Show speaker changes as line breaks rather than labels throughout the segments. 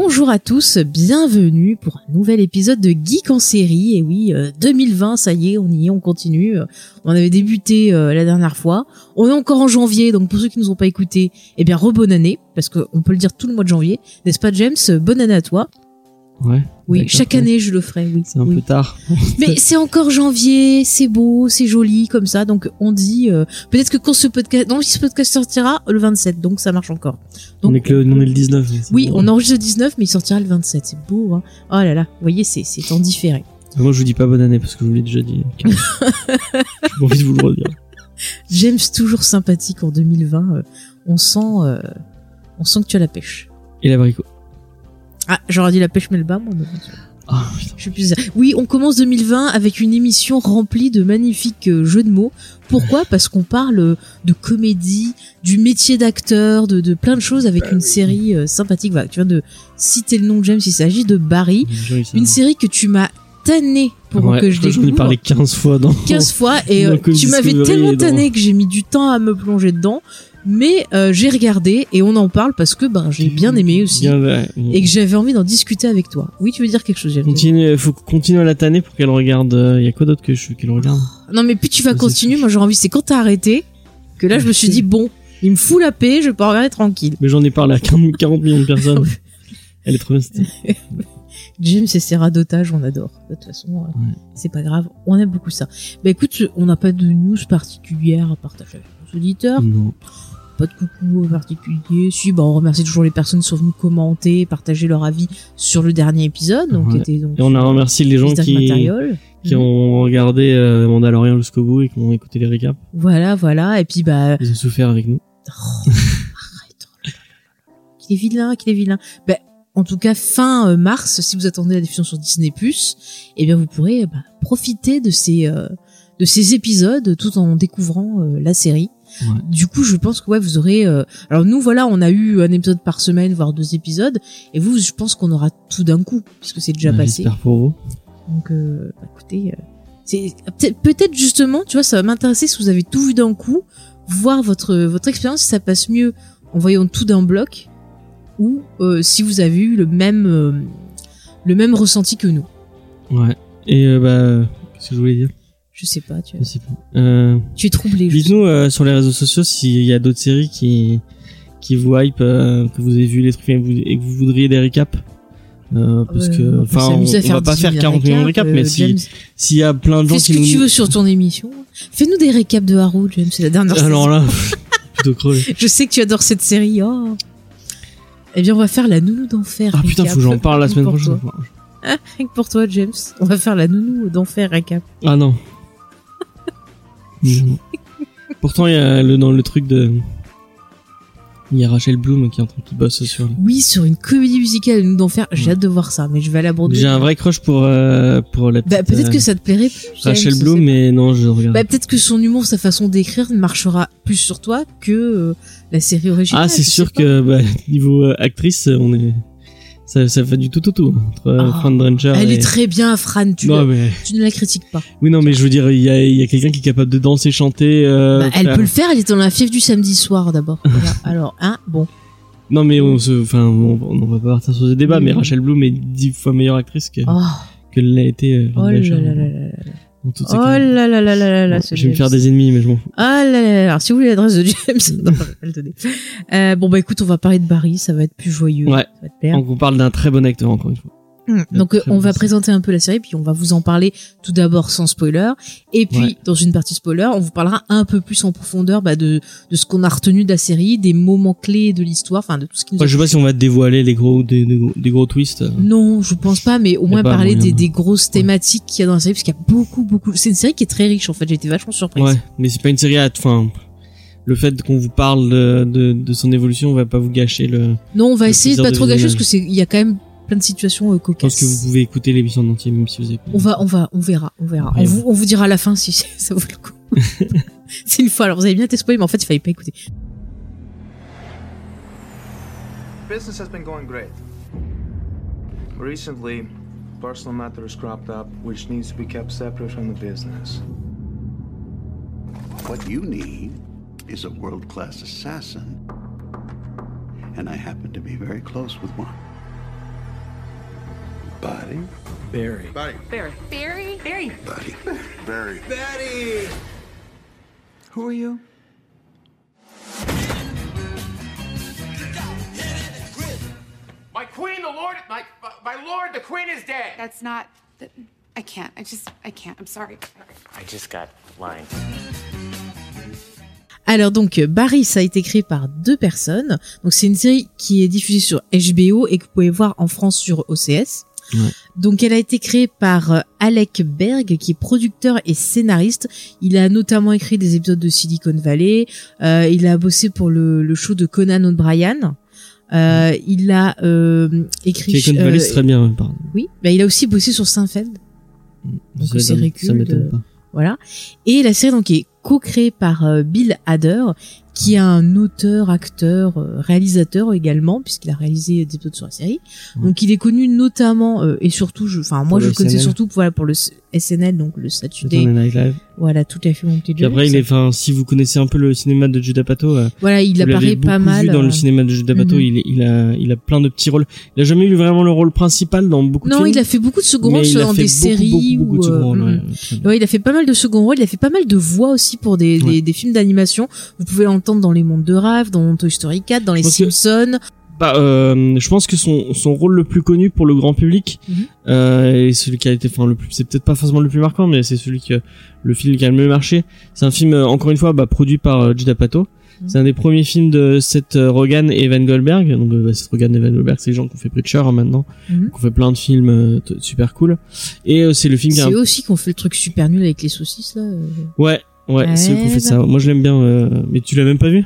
Bonjour à tous, bienvenue pour un nouvel épisode de Geek en série. Et oui, euh, 2020, ça y est, on y est, on continue. Euh, On avait débuté euh, la dernière fois. On est encore en janvier, donc pour ceux qui nous ont pas écoutés, eh bien, rebonne année, parce qu'on peut le dire tout le mois de janvier. N'est-ce pas, James? Bonne année à toi.
Ouais.
Oui, chaque
ouais.
année, je le ferai, oui.
C'est un
Oui.
peu tard.
Mais c'est encore janvier, c'est beau, c'est joli comme ça. Donc on dit euh, peut-être que quand ce podcast, non, si ce podcast sortira le 27, donc ça marche encore. Donc
on est que le, on est le 19. mais c'est
oui, on enregistre le 19, mais il sortira le 27. C'est beau, hein. Oh là là, vous voyez, c'est c'est en différé.
Moi, je vous dis pas bonne année parce que je vous l'ai déjà dit. J'ai envie de vous le redire.
James toujours sympathique en 2020. euh, on sent, euh, on sent que tu as la pêche.
Et l'abricot.
Ah, j'aurais dit la pêche Melba, moi. mais bon,
Ah, putain.
Je suis plus. Oui, on commence 2020 avec une émission remplie de magnifiques euh, jeux de mots. Pourquoi? Parce qu'on parle de comédie, du métier d'acteur, de, de plein de choses avec
Bah
une série euh, sympathique. Voilà, tu viens de citer le nom de James. Il s'agit de Barry, une série que tu m'as tanné pour
Ouais,
que je
J'en ai
découvre.
parlé 15 fois dans.
15 fois et euh, tu m'avais tellement
dans-
tanné que j'ai mis du temps à me plonger dedans. Mais euh, j'ai regardé et on en parle parce que ben j'ai bien aimé aussi
Bien,
et que j'avais envie d'en discuter avec toi. Oui, tu veux dire quelque chose, James
Continue, faut continuer à la tanner pour qu'elle regarde. Il y a quoi d'autre que je qu'elle regarde
Non, mais plus tu vas
C'est
continuer, moi j'aurais envie, c'est quand t'as arrêté que là je me suis dit, bon, il me fout la paix, je peux regarder tranquille.
Mais j'en ai parlé à 40 40 millions de personnes. Elle est trop bien.
James et ses radotages, on adore. De toute façon, euh,
Ouais.
c'est pas grave, on aime beaucoup ça. Bah écoute, on n'a pas de news particulière à partager avec nos auditeurs,
Non.
Pas de coucou particulier. Si, bah on remercie toujours les personnes qui sont venues commenter, partager leur avis sur le dernier épisode, donc
Ouais.
qui était donc
Et on a remercié les gens qui, ont regardé euh, Mandalorian jusqu'au bout et qui ont écouté les récaps.
Voilà, voilà, et puis bah
Ils ont souffert avec nous.
Oh, arrête. oh. Qu'il est vilain, qu'il est vilain. Ben, en tout cas, fin euh, mars, si vous attendez la diffusion sur Disney+, eh bien, vous pourrez bah, profiter de ces euh, de ces épisodes tout en découvrant euh, la série.
Ouais.
Du coup, je pense que ouais, vous aurez. euh, Alors nous, voilà, on a eu un épisode par semaine, voire deux épisodes, et vous, je pense qu'on aura tout d'un coup, puisque c'est déjà
Ouais,
passé.
J'espère pour vous.
Donc, euh, bah, écoutez, euh, c'est peut-être- justement, tu vois, ça va m'intéresser si vous avez tout vu d'un coup, voir votre votre expérience si ça passe mieux en voyant tout d'un bloc ou euh, si vous avez eu le même euh, le même ressenti que nous.
Ouais. Et euh, bah, qu'est-ce que je voulais dire?
Je sais pas, tu,
Je sais plus. Euh,
tu es troublé.
Dites-nous euh, sur les réseaux sociaux s'il y a d'autres séries qui qui vous hype, euh, que vous avez vu les trucs et vous- et que vous voudriez des récaps. Euh, parce que, enfin, on, va pas
18
faire 40 millions de récaps, mais si s'il y a plein de gens
fais ce
qui
que
nous
tu veux sur ton émission. Fais-nous des récaps de Arrow, James, c'est la dernière
alors
saison.
là, plutôt crevé.
Je sais que tu adores cette série. Oh. Eh bien, on va faire la nounou d'enfer.
Ah putain, faut que j'en parle la semaine prochaine.
Ah, rien que pour toi, James. On va faire la nounou d'enfer récap.
Ah non. Pourtant, il y a le, dans le truc de. Il y a Rachel Bloom qui est en train qui bosse sur.
Oui, sur une comédie musicale, nous d'enfer. J'ai
Ouais.
hâte de voir ça, mais je vais Bordeaux.
J'ai un vrai crush pour euh, pour la
Bah, peut-être
euh,
que ça te plairait plus.
Rachel Bloom, mais non, je
pas.
regarde.
Bah, peut-être que son humour, sa façon d'écrire marchera plus sur toi que euh, la série originale.
ah, c'est sûr
pas.
que bah, niveau euh, actrice, on est ça, ça fait du tout au tout entre euh,
Ah,
Fran Drescher
Elle
et...
est très bien, Fran. Tu,
non mais
tu ne la critiques pas.
oui non mais je veux dire il y a il y a quelqu'un qui est capable de danser, chanter. Euh,
Bah, elle
faire-
peut le faire. Elle est dans la fièvre du samedi soir d'abord. Alors, hein, bon.
Non mais on se enfin on, on va pas partir sur ce débat
Oui,
mais. Rachel Bloom est dix fois meilleure actrice que
Oh,
que l'a été euh,
oh là là là là là Oh là là là là là là.
Je vais me faire des ennemis mais je m'en fous.
Ah là là là. Alors, si vous voulez l'adresse de James, non, je vais pas le donner. Euh, bon, bah écoute, on va parler de Barry. Ça va être plus joyeux.
Ouais.
Ça va te plaire.
Donc on parle d'un très bon acteur encore une fois.
Hum, Donc euh, on va présenter un peu la série, puis on va vous en parler tout d'abord sans spoiler, et puis
Ouais.
dans une partie spoiler, on vous parlera un peu plus en profondeur bah, de, de ce qu'on a retenu de la série, des moments clés de l'histoire, enfin de tout ce qui nous.
Ouais, je sais pas si on va dévoiler les gros des, des gros, des gros twists. euh.
Non, je pense pas, mais au moins parler
moyen
des,
de-
des grosses thématiques qu'il y a dans la série, parce qu'il y a beaucoup, beaucoup. C'est une série qui est très riche en fait. J'ai été vachement surprise.
Ouais, mais c'est pas une série à enfin le fait qu'on vous parle de, de, de son évolution va pas vous gâcher le
Non, on va essayer de pas trop gâcher parce que c'est il y a quand même plein de situations euh,
Je pense
cocasses.
que vous pouvez écouter l'émission en entier, même si vous avez.
On va, on va, on verra, on verra. On vous, on vous dira à la fin si ça vaut le coup. C'est une fois. Alors vous avez bien été spoilé, mais en fait il fallait pas écouter.
Business has been going great. Recently, personal matters cropped up which needs to be kept separate from the business.
What you need is a world class assassin. And I happen to be very close with one. Buddy?
Barry.
Barry. Barry? Barry?
Buddy.
Barry.
Betty! Who are you?
My queen, the lord, my, my lord, the queen is dead.
That's not. I can't. I just. I can't. I'm sorry.
I just got line.
Alors donc Barry, ça a été créé par deux personnes. Donc c'est une série qui est diffusée sur HBO et que vous pouvez voir en France sur OCS.
Ouais.
Donc elle a été créée par euh, Alec Berg qui est producteur et scénariste. Il a notamment écrit des épisodes de Silicon Valley. Euh, il a bossé pour le, le show de Conan O'Brien. Euh, il a euh, écrit.
Silicon Valley, c'est très bien, pardon.
Oui, bah, il a aussi bossé sur Seinfeld. Donc,
Ça
c'est
m'étonne- Ça pas.
Voilà. Et la série donc est co-créée par Bill Hader, qui est un auteur, acteur, euh, réalisateur également, puisqu'il a réalisé des épisodes sur la série. Donc il est connu notamment euh, et surtout, enfin moi je
le SNL.
surtout voilà pour le SNL, donc le Saturday,
Night Live.
voilà tout à fait mon petit
après, il est, enfin, si vous connaissez un peu le cinéma de Judah Pato, euh,
Voilà, il apparaît pas mal.
vu dans
euh,
le cinéma de Judah Pato.
mhm.
Il, a, il a plein de petits rôles. Il a jamais eu vraiment le rôle principal dans beaucoup de
Non,
films.
il a fait beaucoup de second rôles dans des
beaucoup,
séries
beaucoup, beaucoup de
ou, euh,
second rôles, ouais, très bien.
Ouais, il a fait pas mal de second rôle, il a fait pas mal de voix aussi pour des,
Ouais.
des, des films d'animation. Vous pouvez l'entendre dans Les Mondes de Rave, dans Toy Story 4, dans Les
Parce que-
Simpsons.
Bah, euh, je pense que son, son rôle le plus connu pour le grand public, euh, et celui qui a été, enfin, le plus, c'est peut-être pas forcément le plus marquant, mais c'est celui que, le film qui a le mieux marché. C'est un film, euh, encore une fois, bah, produit par euh, Judd Apatow.
Mhm.
C'est un des premiers films de Seth euh, Rogen et Evan Goldberg. Donc, euh, bah, Seth Rogen et Evan Goldberg, c'est les gens qui ont fait Preacher hein, maintenant,
Mhm.
qui ont fait plein de films euh, super cool. Et euh, c'est le film qui
C'est
un
eux aussi qu'on fait le truc super nul avec les saucisses là. euh.
Ouais, ouais, c'est eux qui ont fait ça. Moi, je l'aime bien, euh, mais tu l'as même pas vu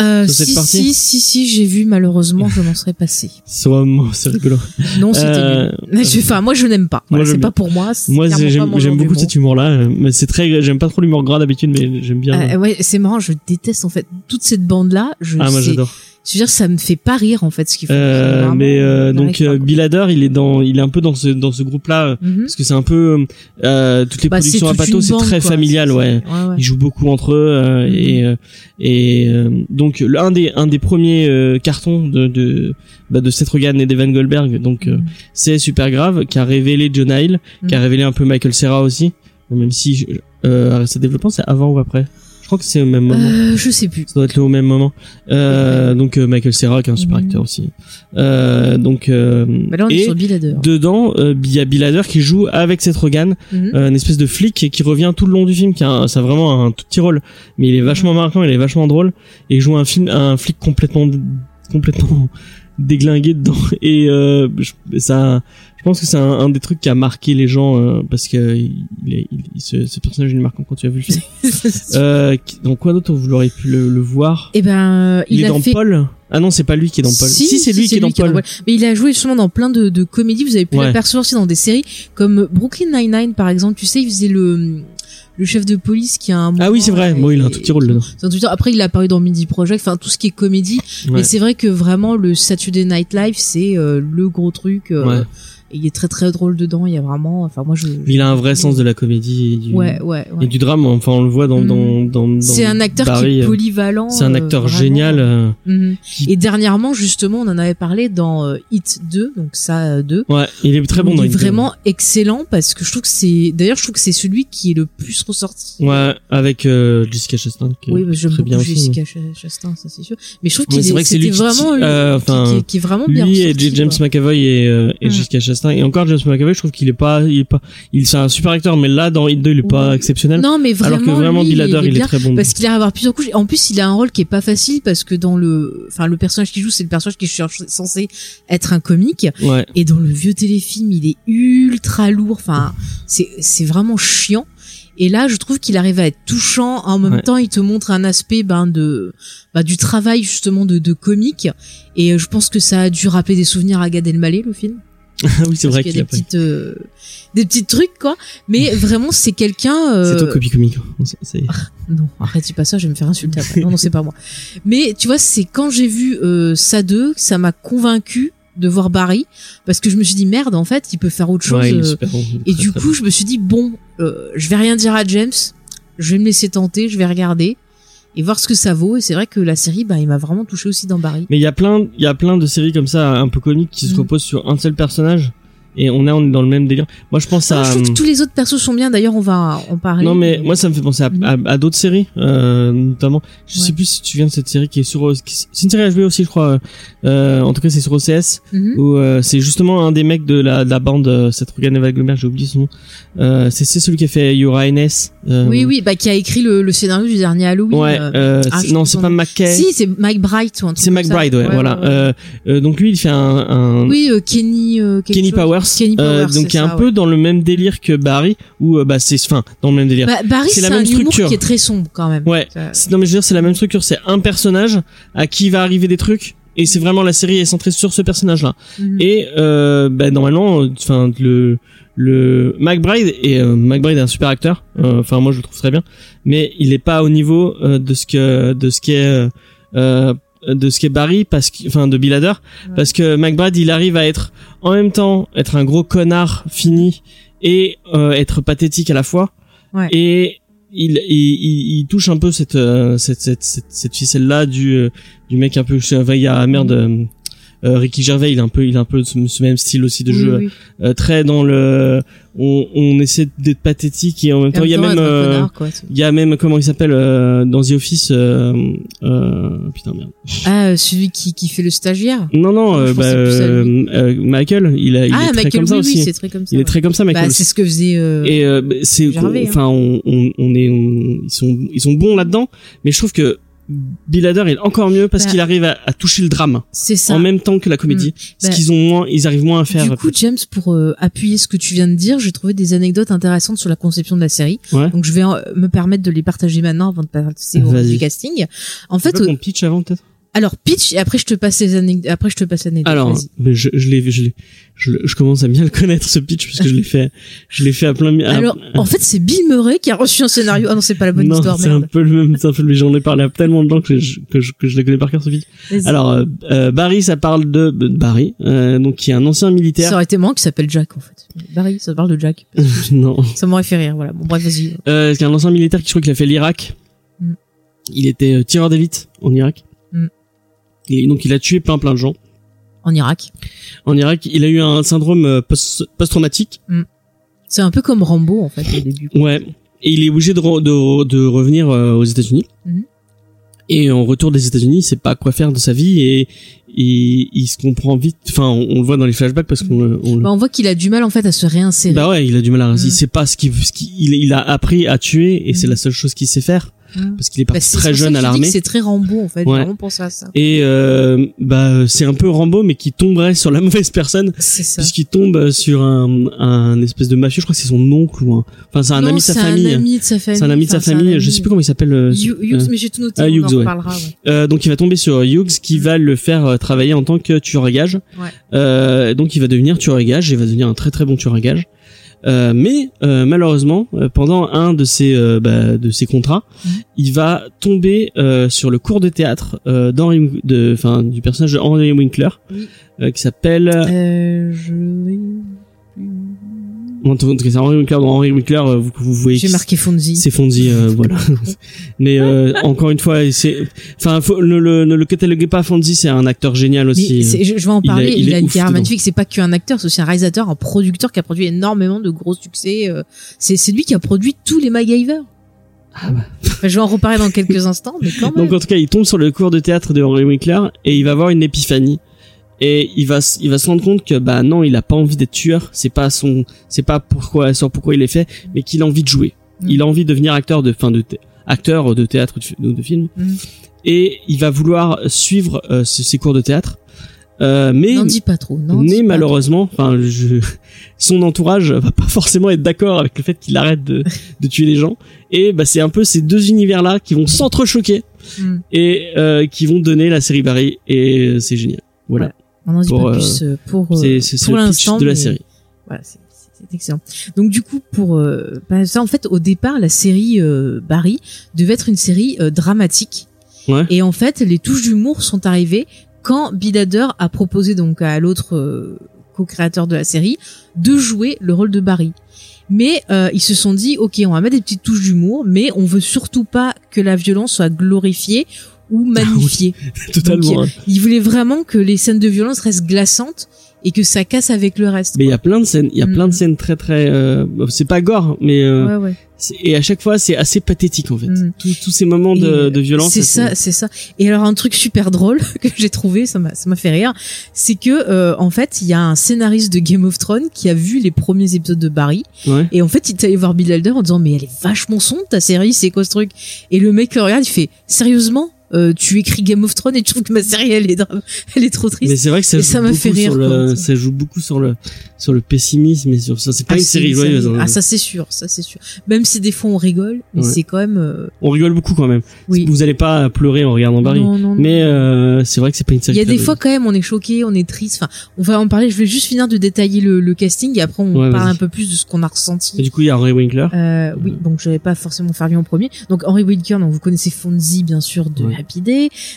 Euh,
Sur cette
si,
partie
si, si, si, j'ai vu, malheureusement, je m'en serais passé.
Vraiment- c'est rigolo.
Non, c'était
Euh,
nul. Je- Enfin, moi, je n'aime pas. Voilà, c'est pas pour moi.
Moi, j'aime beaucoup cet humour-là, euh, mais c'est très, j'aime pas trop l'humour gras d'habitude, mais j'aime bien.
Euh, ouais, c'est marrant, je déteste en fait toute cette bande là. Je
ah, moi, j'adore.
Je veux dire, ça me fait pas rire en fait ce qu'ils font.
Euh, mais euh,
on
donc euh, Hader, il est dans, il est un peu dans ce dans ce groupe-là euh,
Mhm.
parce que c'est un peu euh, toutes les
Bah,
productions à Pato, c'est très
quoi.
familial, ouais.
ouais, ouais.
Ils jouent beaucoup entre eux euh,
Mhm.
et euh, et euh, donc le- un des un des premiers euh, cartons de de bah, de Seth Rogen et d'Evan Goldberg, donc euh,
Mhm.
c'est super grave, qui a révélé John Hill, qui a
Mhm.
révélé un peu Michael Cera aussi, même si euh, Arrested Development c'est avant ou après? Je crois que c'est au même moment.
Euh, je sais plus.
Ça doit être le au même moment. Euh, donc euh, Michael Cera qui est un super
Mhm.
acteur aussi. Euh, donc euh,
Bah là, on est
et
sur Bill Hader.
dedans il y a Bill Hader qui joue avec Seth Rogen,
Mhm.
euh, une espèce de flic et qui revient tout le long du film qui a un- ça a vraiment un tout petit rôle mais il est vachement marquant, il est vachement drôle et il joue un film un flic complètement complètement déglingué dedans et euh, ça je pense que c'est un, un des trucs qui a marqué les gens euh, parce que il est, il- il- ce, ce personnage est marquant quand tu as vu le film. euh, dans quoi d'autre vous l'aurez pu le, le voir?
Et ben,
il,
il,
est dans
fait.
Paul? Ah non, c'est pas lui qui est dans Paul. Si, c'est lui qui est dans Paul.
Mais il a joué justement dans plein de, de comédies. Vous avez pu
Ouais.
l'apercevoir aussi dans des séries comme Brooklyn Nine-Nine par exemple. Tu sais, il faisait le le chef de police qui a un.
Ah oui, c'est vrai. Bon, il a un tout petit rôle dedans.
Après, il a apparu dans Midi Project. Enfin, tout ce qui est comédie.
Ouais.
Mais c'est vrai que vraiment le Saturday Night Live, c'est euh, le gros truc. euh,
Ouais.
Et il est très très drôle dedans. Il y a vraiment. Enfin, moi, je.
Il a un vrai sens de la comédie et du,
Ouais, ouais, ouais.
et du drame. Enfin, on le voit dans, dans, dans, dans
C'est un acteur
Barry,
qui est
euh,
polyvalent.
C'est un
euh,
acteur génial. euh,
Mhm.
qui-
Et dernièrement, justement, on en avait parlé dans euh, Hit 2, donc ça 2.
Ouais, il est très bon
il
dans
est
Hit 2.
vraiment excellent parce que je trouve que c'est d'ailleurs je trouve que c'est celui qui est le plus ressorti.
Ouais, avec Jessica Chastain. Qui
Oui, j'aime beaucoup
bien aussi,
Jessica Chastain, ça c'est sûr. Mais je trouve qu'il
c'est vrai que c'est
vraiment qui- qui, est vraiment bien
Lui et James. McAvoy et, et
Mm.
Jessica Chastain. Et encore James McAvoy, je trouve qu'il est pas, il est pas, il c'est un super acteur, mais là dans Hit 2, il est pas exceptionnel.
Non, mais vraiment
alors que vraiment
lui,
Bill Hader, il est
bien
très bon.
parce qu'il arrive à avoir plusieurs couches. En plus, il a un rôle qui est pas facile parce que dans le, enfin, le personnage qu'il joue, c'est le personnage qui est censé être un comique.
Ouais.
Et dans le vieux téléfilm, il est ultra lourd. Enfin, c'est c'est vraiment chiant. Et là, je trouve qu'il arrive à être touchant. En même
Ouais.
temps, il te montre un aspect ben de bah, du travail justement de, de comique. Et euh, je pense que ça a dû rappeler des souvenirs à Gad Elmaleh le film.
Ah oui, c'est vrai
qu'il
qu'il
y a des petites euh, des petits trucs quoi. Mais vraiment c'est quelqu'un euh,
C'est toi copie comique. c'est-
non arrête dis pas ça je vais me faire insulter après. Non non c'est pas moi. Mais tu vois c'est quand j'ai vu euh, ça deux que ça m'a convaincu de voir Barry parce que je me suis dit merde en fait il peut faire autre chose
Ouais,
euh,
bon.
et du coup je me suis dit bon euh, je vais rien dire à James je vais me laisser tenter je vais regarder et voir ce que ça vaut et c'est vrai que la série bah il m'a vraiment touché aussi dans Barry
Mais il y a plein, il y a plein de séries comme ça, un peu comiques, qui se
Mm.
reposent sur un seul personnage. Et on est, on est dans le même délire. Moi, je pense à.
je trouve que tous les autres persos sont bien d'ailleurs on va en parler
Non mais moi ça me fait penser à, à, à d'autres séries euh, notamment je
Ouais.
sais plus si tu viens de cette série qui est sur euh, c'est une série HBO aussi je crois euh, en tout cas c'est sur OCS
Mhm.
où euh, c'est justement un des mecs de la, de la bande euh, cette Rogan Eva Glomer j'ai oublié son nom euh, c'est c'est celui qui a fait Highness euh,
oui oui bah qui a écrit le, le scénario du dernier Halloween
ouais
euh,
euh,
ah,
non c'est pas. McKay
Si, c'est Mike Bright ou un truc
c'est
comme
McBride
ça.
ouais, voilà Euh, euh, donc lui il fait un, un
oui, euh, Kenny euh,
Kenny
chose.
Powers,
Kenny
euh,
Powers,
donc
c'est
qui est un
ça,
peu
ouais.
dans le même délire que Barry où euh, bah c'est enfin dans le même délire
Bah, Barry,
c'est la
un
même
humour
structure.
qui est très sombre quand même.
Ouais. C'est- Non mais je veux dire c'est la même structure, c'est un personnage à qui va arriver des trucs et c'est vraiment la série est centrée sur ce personnage là.
Mhm.
Et euh, bah, normalement enfin le le McBride et euh, McBride est un super acteur. Euh, Enfin moi je le trouve très bien, mais il est pas au niveau euh, de ce que de ce qui est euh, euh, de ce qui est Barry parce que enfin de Bill Hader parce que McBride il arrive à être en même temps être un gros connard fini et euh, être pathétique à la fois.
Ouais.
et il, il, il, il touche un peu cette euh, cette cette cette, cette ficelle là du euh, du mec un peu enfin, il y a merde euh, euh, Ricky Gervais il a un peu il a un peu ce, ce même style aussi de
Oui,
jeu
oui.
euh, très dans le on, on essaie d'être pathétique et en même
Et
temps il y a même euh,
connard, quoi,
il y a même comment il s'appelle euh, dans The Office euh, euh, putain merde
Ah, celui qui, qui fait le stagiaire.
non non euh,
pensais
bah, euh, euh, Michael il, a, il
ah,
est très
Michael,
comme ça
oui,
aussi
oui, c'est très comme ça.
il est
ouais.
très comme ça Michael
Bah,
aussi.
c'est ce que faisait. Euh...
et euh, bah, c'est
Gervais, hein.
enfin on, on on est on- ils sont ils sont bons là-dedans mais je trouve que Bill est encore mieux parce
Bah,
qu'il arrive à, à toucher le drame
c'est ça.
en même temps que la comédie ce
Bah,
qu'ils ont moins ils arrivent moins à faire
Du coup, James, pour euh, appuyer ce que tu viens de dire, j'ai trouvé des anecdotes intéressantes sur la conception de la série.
Ouais.
Donc, je vais euh, me permettre de les partager maintenant avant de passer au du casting. En
fait
euh,
on pitch avant peut-être?
Alors pitch et après je te passe les anecdotes. Après, je te passe l'anecdote.
alors mais je je l'ai je l'ai je, le- je commence à bien le connaître ce pitch parce que je l'ai fait je l'ai fait à plein à-
Alors, en fait, c'est Bill Murray qui a reçu un scénario. Ah non, c'est pas la bonne
non,
histoire,
c'est un peu le même, c'est un peu le, j'en ai parlé à tellement de gens que je, que je, que je le connais par cœur ce pitch. Alors, euh, euh, Barry, ça parle de, de Barry, euh, donc qui est un ancien militaire.
Ça aurait été moi qui s'appelle Jack, en fait. Barry, ça parle de Jack.
non.
Ça m'aurait fait rire, voilà. Bon, bref, vas-y.
Euh, c'est un ancien militaire qui je crois qu'il a fait l'Irak.
Mm.
Il était euh, tireur d'élite en Irak.
Mm.
Et donc il a tué plein plein de gens.
En Irak.
En Irak, il a eu un syndrome euh, post- post-traumatique.
C'est un peu comme Rambo, en fait, au début.
Ouais. Et il est obligé de, re- de, de revenir euh, aux États-Unis.
Mhm.
Et en retour des États-Unis, il sait pas quoi faire de sa vie et, et il se comprend vite. Enfin, on, on le voit dans les flashbacks parce qu'on le- on,
Bah, on voit qu'il a du mal, en fait, à se réinsérer.
bah ouais, il a du mal à.
Mhm.
Il sait pas ce qu'il, ce il, il a appris à tuer et c'est
Mhm.
la seule chose qu'il sait faire
Mhm.
parce qu'il est parti très jeune à l'armée.
C'est très Rambo, en fait.
Ouais.
vraiment pensé à ça.
Et euh, bah c'est un peu Rambo mais qui tomberait sur la mauvaise personne puisqu'il tombe sur un, un espèce de mafieux. Je crois que c'est son oncle ou un. Enfin c'est un
Non,
ami de sa
c'est
famille.
un ami de sa famille.
C'est un ami de sa
Enfin,
famille.
ami.
Je sais plus comment il s'appelle. euh,
Hugh- Hughes,
euh,
mais j'ai tout noté,
ah,
on
Hughes,
en
ouais.
reparlera. ouais.
Euh, donc il va tomber sur Hughes qui va le faire euh, travailler en tant que tueur à. Euh, donc il va devenir tueur à gages et va devenir un très très bon tueur à gages. Euh, mais euh, malheureusement, euh, pendant un de ses euh, bah, de ses contrats,
Mhm.
il va tomber euh, sur le cours de théâtre euh, d'Henry, de, enfin du personnage de Henry Winkler, euh, qui s'appelle
je.
En tout cas, c'est Henry Winkler. Dans Henry Winkler, euh, vous, vous voyez
J'ai marqué Fonzie.
c'est Fonzie, euh, voilà. Mais euh, encore une fois, c'est, enfin, faut- ne le, ne le cataloguez pas Fonzie, c'est un acteur génial aussi.
Mais je, je vais en
il
parler.
il
Il,
est
a une carrière magnifique. C'est pas qu'un acteur, c'est aussi un réalisateur, un producteur qui a produit énormément de gros succès. euh, C'est lui qui a produit tous les MacGyver.
Ah bah.
Je vais en reparler dans quelques instants, mais quand même.
Donc en tout cas, il tombe sur le cours de théâtre de Henry Winkler et il va avoir une épiphanie. Et il va, il va se rendre compte que bah non, il a pas envie d'être tueur. C'est pas son, c'est pas pourquoi, sur pourquoi il est fait, mais qu'il a envie de jouer.
Mm.
Il a envie de devenir acteur de, fin de, acteur de théâtre ou de, de film.
Mm.
Et il va vouloir suivre euh, ces cours de théâtre. Euh, mais
N'en dis pas trop. dis
mais malheureusement, enfin, je, son entourage va pas forcément être d'accord avec le fait qu'il arrête de, de tuer les gens. Et bah, c'est un peu ces deux univers-là qui vont s'entrechoquer.
Mm.
et euh, qui vont donner la série Barry. Et euh, c'est génial. Voilà.
On n'en dit pas
euh,
plus euh, pour, euh,
C'est
pour
le pitch
l'instant.
de la série.
Voilà, c'est excellent. Donc du coup, pour bah, ça, en fait, au départ, la série euh, Barry devait être une série euh, dramatique.
Ouais.
Et en fait, les touches d'humour sont arrivées quand Bill Hader a proposé donc à l'autre euh, co-créateur de la série de jouer le rôle de Barry. Mais euh, ils se sont dit, ok, on va mettre des petites touches d'humour, mais on veut surtout pas que la violence soit glorifiée ou magnifiée.
Totalement. hein.
Ils voulaient vraiment que les scènes de violence restent glaçantes et que ça casse avec le reste.
Mais il y a plein de scènes, il y a
Mm.
plein de scènes très très. euh, c'est pas gore, mais euh,
Ouais, ouais.
et à chaque fois c'est assez pathétique en fait.
Mm.
Tous, ces moments de, de violence.
C'est ça, c'est ça. Et alors un truc super drôle que j'ai trouvé, ça m'a ça m'a fait rire, c'est que euh, en fait il y a un scénariste de Game of Thrones qui a vu les premiers épisodes de Barry
Ouais.
et en fait il est allé voir Bill Hader en disant mais elle est vachement sombre ta série, c'est quoi ce truc? Et le mec le regarde, il fait sérieusement? Euh, tu écris Game of Thrones et tu trouves que ma série elle est elle est trop triste.
Mais c'est vrai que ça
Et ça m'a fait rire,
sur le,
quoi.
ça joue beaucoup sur le sur le pessimisme et sur ça. C'est pas
Ah,
une série joyeuse. hein.
Ah ça c'est sûr, ça c'est sûr. Même si des fois on rigole, mais
Ouais.
c'est quand même euh,
On rigole beaucoup quand même.
oui.
Vous allez pas pleurer en regardant Barry.
Non, non, non.
Mais euh, c'est vrai que c'est pas une série.
Il y a des fois quand même on est choqué, on est triste. Enfin, on va en parler. Je vais juste finir de détailler le, le casting et après on
Ouais,
parle un peu plus de ce qu'on a
Et
ressenti.
du coup, il y a Ray Winkler.
Euh, oui, donc je vais pas forcément faire lui en premier. Donc Henry Winkler, donc vous connaissez Fonzie bien sûr de
Ouais.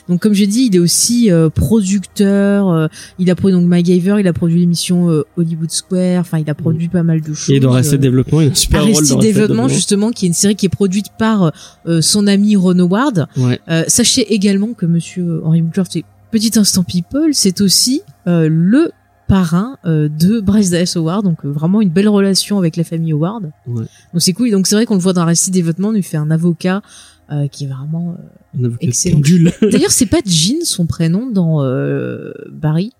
Donc comme j'ai dit, il est aussi euh, producteur. euh, il a produit donc MacGyver, il a produit l'émission euh, Hollywood Square. Enfin, il a produit pas mal de choses.
Et dans Arrested
euh,
Development, il a un super rôle dans
Arrested
Arrested
Development, justement, qui est une série qui est produite par euh, son ami Ron Howard.
Ouais.
Euh, sachez également que Monsieur Henry Winkler, c'est petit instant people, c'est aussi euh, le parrain euh, de Bryce Dallas Howard, donc euh, vraiment une belle relation avec la famille Howard.
Ouais.
Donc c'est cool. Et donc c'est vrai qu'on le voit dans Arrested Development, on lui fait un avocat euh, qui est vraiment. euh, Excellent. D'ailleurs, c'est pas Jean son prénom dans euh, Barry?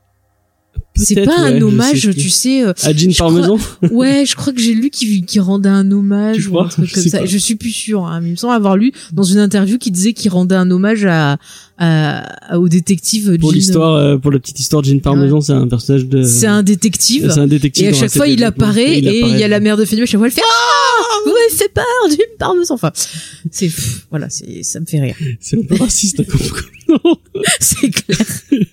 C'est pas
ouais,
un hommage,
sais
tu sais. euh,
À Jean
crois-
Parmesan?
Ouais, je crois que j'ai lu qu'il qu'il rendait un hommage ou un truc comme ça.
pas.
Je suis plus sûre, hein, mais il me semble avoir lu dans une interview qui disait qu'il rendait un hommage à, à, au détective
Pour l'histoire, euh, pour la petite histoire, Jean Parmesan, c'est un personnage de.
C'est un détective.
C'est un détective.
Et à chaque fois, il apparaît et il
apparaît.
y a la mère de. À chaque fois, elle fait Ah, vous m'avez fait peur, Jean Parmesan. Enfin, c'est voilà, c'est ça me fait rire.
C'est un peu raciste, hein, comme-
c'est clair.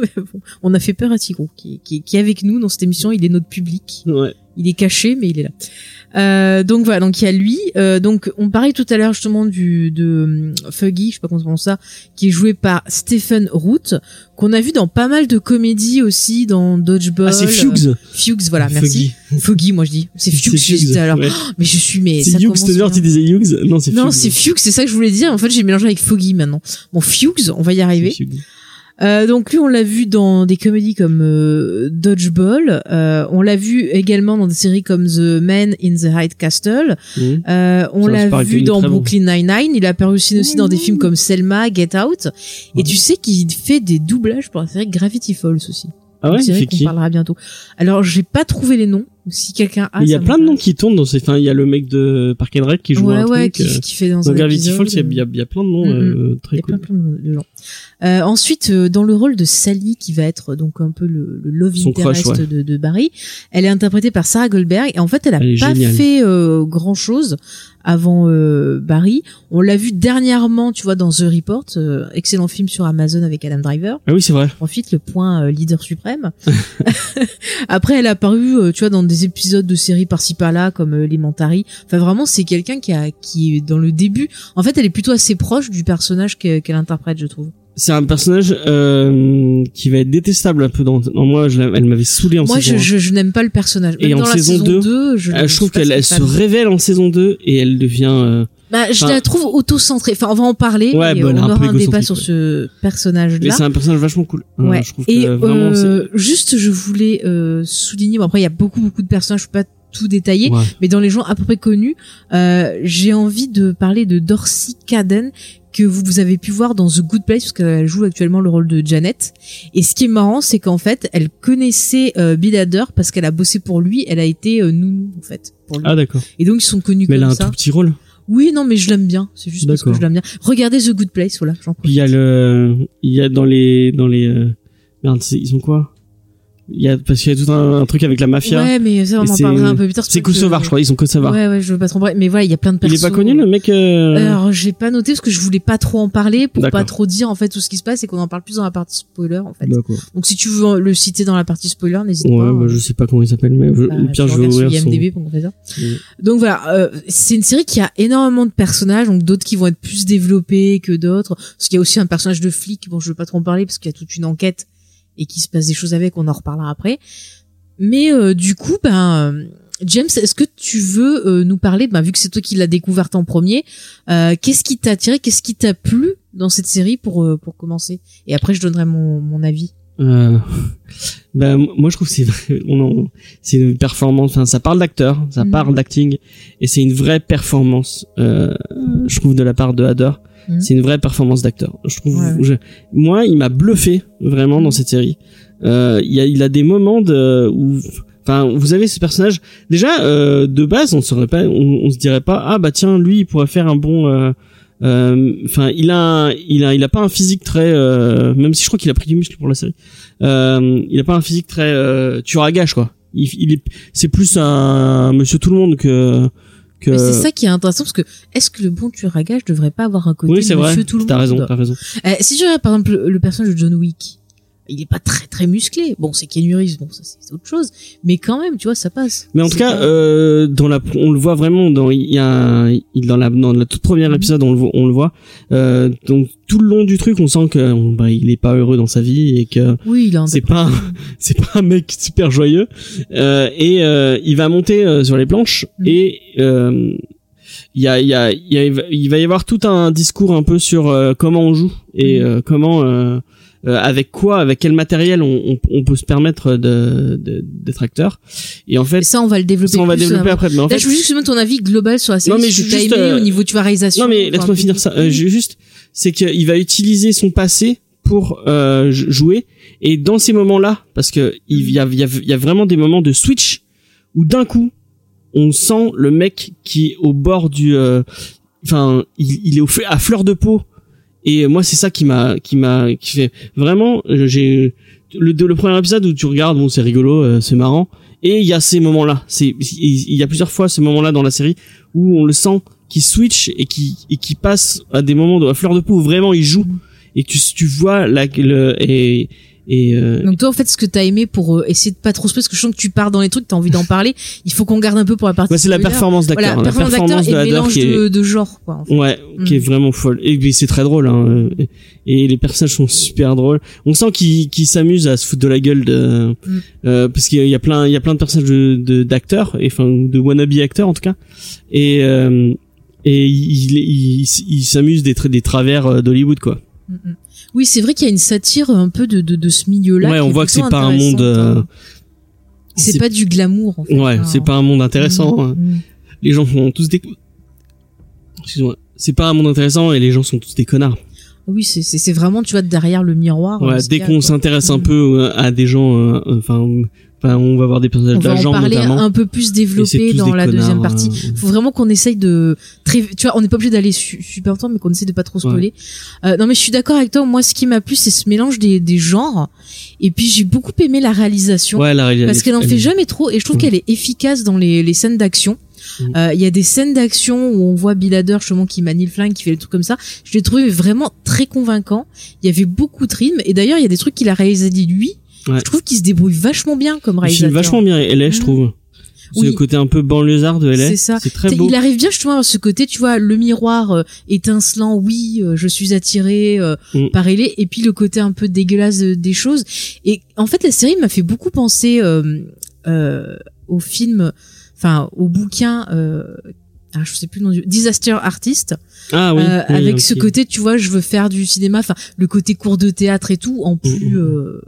Mais bon, on a fait peur à Tigrou, qui, qui, qui est avec nous dans cette émission. Il est notre public.
Ouais.
Il est caché, mais il est là. Euh, donc voilà, donc il y a lui. Euh, donc on parlait tout à l'heure justement du de hum, Fuggy, je sais pas comment on prononce ça, qui est joué par Stephen Root, qu'on a vu dans pas mal de comédies aussi, dans Dodgeball.
Ah, c'est Fuchs.
Fuchs, voilà, merci.
Foggy.
Foggy, moi je dis. C'est Fuchs,
Fuchs,
dit tout à l'heure.
ouais.
Mais je suis, mais
C'est tout tu disais Hughes. Non, c'est
Non,
Fuchs.
c'est Fuchs, c'est ça que je voulais dire. En fait, j'ai mélangé avec Foggy maintenant. Bon, Fuchs, on va y arriver. Euh, donc lui, on l'a vu dans des comédies comme euh, Dodgeball. Euh, on l'a vu également dans des séries comme The Man in the High Castle.
Mhm.
Euh, on l'a
c'est
vu dans. Brooklyn Nine-Nine. Il a apparu aussi, aussi dans des films comme Selma, Get Out. Et tu sais qu'il fait des doublages pour la série Gravity Falls aussi.
Ah ouais,
qu'on
qui?
parlera bientôt. Alors, j'ai pas trouvé les noms. Si quelqu'un a,
il y a plein de noms qui tournent dans ces. Enfin, il y a le mec de Park and Rec qui joue
Ouais,
un
ouais,
truc.
qui,
euh,
qui fait dans
Dans
un
Gravity Falls, il y a- y, y plein de noms euh,
Il
très
y a plein,
cool.
plein de de gens. Euh, ensuite, euh, dans le rôle de Sally, qui va être donc un peu le, le love
Son crush,
interest
ouais.
de, de Barry, elle est interprétée par Sarah Goldberg et en fait, elle a
Elle
pas
géniale.
fait grand chose avant euh, Barry. On l'a vu dernièrement, tu vois, dans The Report, euh, excellent film sur Amazon avec Adam Driver.
Ah oui, c'est vrai.
Ensuite, le point euh, leader suprême. Après, elle a apparu, euh, tu vois, dans des épisodes de séries par-ci par-là, comme euh, Elementary. Enfin, vraiment, c'est quelqu'un qui a, qui est dans le début. En fait, elle est plutôt assez proche du personnage que- qu'elle interprète, je trouve.
C'est un personnage euh, qui va être détestable un peu dans, dans moi. Je, elle m'avait saoulé en
Moi,
saison
je,
un.
je, je n'aime pas le personnage.
Et en
la
saison
saison
2,
2, je,
Euh, je trouve qu'elle elle se révèle en saison 2 et elle devient. euh,
Bah, je la trouve auto-centrée. Enfin, on va en parler.
Ouais,
et
bah, est
on
un
aura
peu
un débat sur
ouais.
ce
Mais
personnage-là.
c'est un personnage vachement cool. Euh,
Ouais.
je trouve
Et
que vraiment.
euh, juste, je voulais euh, souligner. Bon, après, il y a beaucoup, beaucoup de personnages. Je peux pas tout détailler,
ouais.
mais dans les gens à peu près connus, euh, j'ai envie de parler de Dorsey Cadden que vous, vous avez pu voir dans The Good Place parce qu'elle joue actuellement le rôle de Janet. Et ce qui est marrant, c'est qu'en fait, elle connaissait euh, Bill Hader parce qu'elle a bossé pour lui. Elle a été euh, nounou en fait pour lui.
Ah d'accord.
Et donc ils sont connus
Mais elle a
comme
un
ça.
tout petit rôle.
Oui, non, mais je l'aime bien. C'est juste parce que je l'aime bien. Regardez The Good Place, voilà. J'en
il y a le, il y a dans les, dans les, euh, merde, ils ont quoi? Il y a parce qu'il y a tout un, un truc avec la mafia.
Ouais, mais ça, on en parlera un peu plus tard.
C'est
pour que
Kosovar, je crois. Ils sont Kosovar.
Ouais, ouais, je veux pas trop parler. Mais voilà, il y a plein de
Il
persos.
est pas connu le mec. euh,
Alors, j'ai pas noté parce que je voulais pas trop en parler pour pas trop dire en fait tout ce qui se passe et qu'on en parle plus dans la partie spoiler en fait.
D'accord.
Donc si tu veux le citer dans la partie spoiler, n'hésite
Ouais,
pas.
bah,
hein.
je sais pas comment il s'appelle, mais
Bah,
pire je vais
sur
ouvrir son.
IMDb pour qu'on fasse ça. Donc voilà, euh, c'est une série qui a énormément de personnages, donc d'autres qui vont être plus développés que d'autres. Parce qu'il y a aussi un personnage de flic, bon je veux pas trop en parler parce qu'il y a toute une enquête et qu'il se passe des choses avec, on en reparlera après. Mais euh, du coup, ben euh, James, est-ce que tu veux euh, nous parler, ben, vu que c'est toi qui l'as découverte en premier, euh, qu'est-ce qui t'a attiré, qu'est-ce qui t'a plu dans cette série pour euh, pour commencer? Et après je donnerai mon, mon avis.
M- moi je trouve que c'est on c'est une performance enfin ça parle d'acteur ça
Mhm.
parle d'acting et c'est une vraie performance je trouve de la part de Hader
Mhm.
c'est une vraie performance d'acteur je trouve.
Ouais,
je- moi il m'a bluffé vraiment dans cette série. Euh, il y a il a des moments de où enfin vous avez ce personnage. Déjà euh, de base on saurait pas on, on se dirait pas ah bah tiens lui il pourrait faire un bon euh, euh, enfin il a un- il a il a pas un physique très euh, même si je crois qu'il a pris du muscle pour la série. Euh, il a pas un physique très euh, tueur à gage quoi. Il, il est c'est plus un monsieur tout le monde que que
Mais c'est ça qui est intéressant parce que est-ce que le bon tueur à gage devrait pas avoir un côté
oui c'est vrai.
Monsieur tout le
t'as
monde
raison t'as raison.
Euh, Si tu regardes par exemple le, le personnage de John Wick, il est pas très très musclé. Bon, c'est Keanu Reeves, bon ça c'est autre chose, mais quand même, tu vois, ça passe.
Mais en tout cas,
pas-
euh, dans la, on le voit vraiment dans, il y a, il- dans la, dans la toute première épisode, on le voit, on le voit. Euh, donc tout le long du truc, on sent que, bon, bah, il est pas heureux dans sa vie et que
oui,
c'est pas, c'est pas un mec super joyeux. Euh, et euh, il va monter euh, sur les planches
Mm.
et euh, il y a, il y a, il y a, il va y avoir tout un discours un peu sur euh, comment on joue et
Mm.
euh, comment. Euh, avec quoi, avec quel matériel on, on, on peut se permettre de de- d'être acteur. Et en fait,
ça on va le développer.
ça on va
plus,
développer
euh,
après. Mais en
Là,
fait,
je veux juste me ton avis global sur la série.
Non, mais juste,
aimé
euh,
au niveau de tu vois, réalisation.
non mais laisse-moi finir ça. Euh, juste, c'est qu'il va utiliser son passé pour euh, jouer. Et dans ces moments-là, parce que il y a, y a, y a vraiment des moments de switch où d'un coup, on sent le mec qui est au bord du, euh, enfin, il, il est au à fleur de peau. Et moi, c'est ça qui m'a, qui m'a, qui fait vraiment. J'ai le, le premier épisode où tu regardes, bon, c'est rigolo, euh, c'est marrant. Et il y a ces moments-là. C'est, il y a plusieurs fois ces moments-là dans la série où on le sent qui switch et qui et qui passe à des moments de à fleur de peau où vraiment il joue et tu tu vois la le et et euh,
Donc toi, en fait, ce que t'as aimé pour euh, essayer de pas trop spoiler, parce que je sens que tu pars dans les trucs, t'as envie d'en parler. Il faut qu'on garde un peu pour la partie.
ouais, c'est la performance d'acteur
Voilà,
la
performance d'acteur
de
et le mélange
qui est
de, de genre, quoi. En fait.
ouais qui est
Mm.
vraiment folle et puis c'est très drôle hein, et, et les personnages sont super drôles on sent qu'ils s'amusent à se foutre de la gueule de
Mm.
euh, parce qu'il y a plein il y a plein de personnages de de- d'acteurs et enfin de wannabe acteurs en tout cas et euh, et ils ils s'amusent des tra- des travers euh, d'Hollywood quoi
mm. Oui, c'est vrai qu'il y a une satire un peu de, de, de ce milieu-là.
ouais on voit que c'est pas un monde
intéressante,
euh,
hein. C'est pas du glamour, en fait.
Ouais,
hein.
c'est pas un monde intéressant.
Mm,
hein.
mm.
Les gens sont tous des. Excuse-moi. C'est pas un monde intéressant et les gens sont tous des connards.
Oui, c'est c'est c'est vraiment tu vois derrière le miroir. euh,
Ouais,
ce
dès qu'on s'intéresse un
Mm.
peu euh, à des gens, euh, enfin, on va voir des personnages
on va en
d'agents
parler
notamment.
un peu plus développé dans la deuxième partie.
euh.
Faut vraiment qu'on essaye de très, tu vois, on n'est pas obligé d'aller su- super longtemps, mais qu'on essaye de pas trop spoiler. Euh, non, mais je suis d'accord avec toi. Moi, ce qui m'a plu, c'est ce mélange des, des genres. Et puis, j'ai beaucoup aimé la réalisation.
Ouais, la réalité.
parce qu'elle en fait jamais trop et je trouve
Ouais.
qu'elle est efficace dans les, les scènes d'action.
Mm.
Euh, Il y a des scènes d'action où on voit Bill Hader justement qui manie le flingue, qui fait des trucs comme ça. Je l'ai trouvé vraiment très convaincant. Il y avait beaucoup de rythme et d'ailleurs il y a des trucs qu'il a réalisé lui.
Ouais.
Je trouve qu'il se débrouille vachement bien comme réalisateur.
vachement bien LA, je trouve. C'est
Oui.
le côté un peu banlieusard de LA.
C'est ça.
C'est très beau.
Il arrive bien justement à ce côté, tu vois, le miroir euh, étincelant, oui, euh, je suis attiré euh,
Mm.
par elle, et puis le côté un peu dégueulasse de- des choses. Et en fait, la série m'a fait beaucoup penser euh, euh, au film, enfin au bouquin. Ah, je sais plus le nom du Disaster Artist
Ah oui.
euh,
oui,
avec ce côté tu vois je veux faire du cinéma enfin le côté cours de théâtre et tout en plus
Mm, mm.
euh,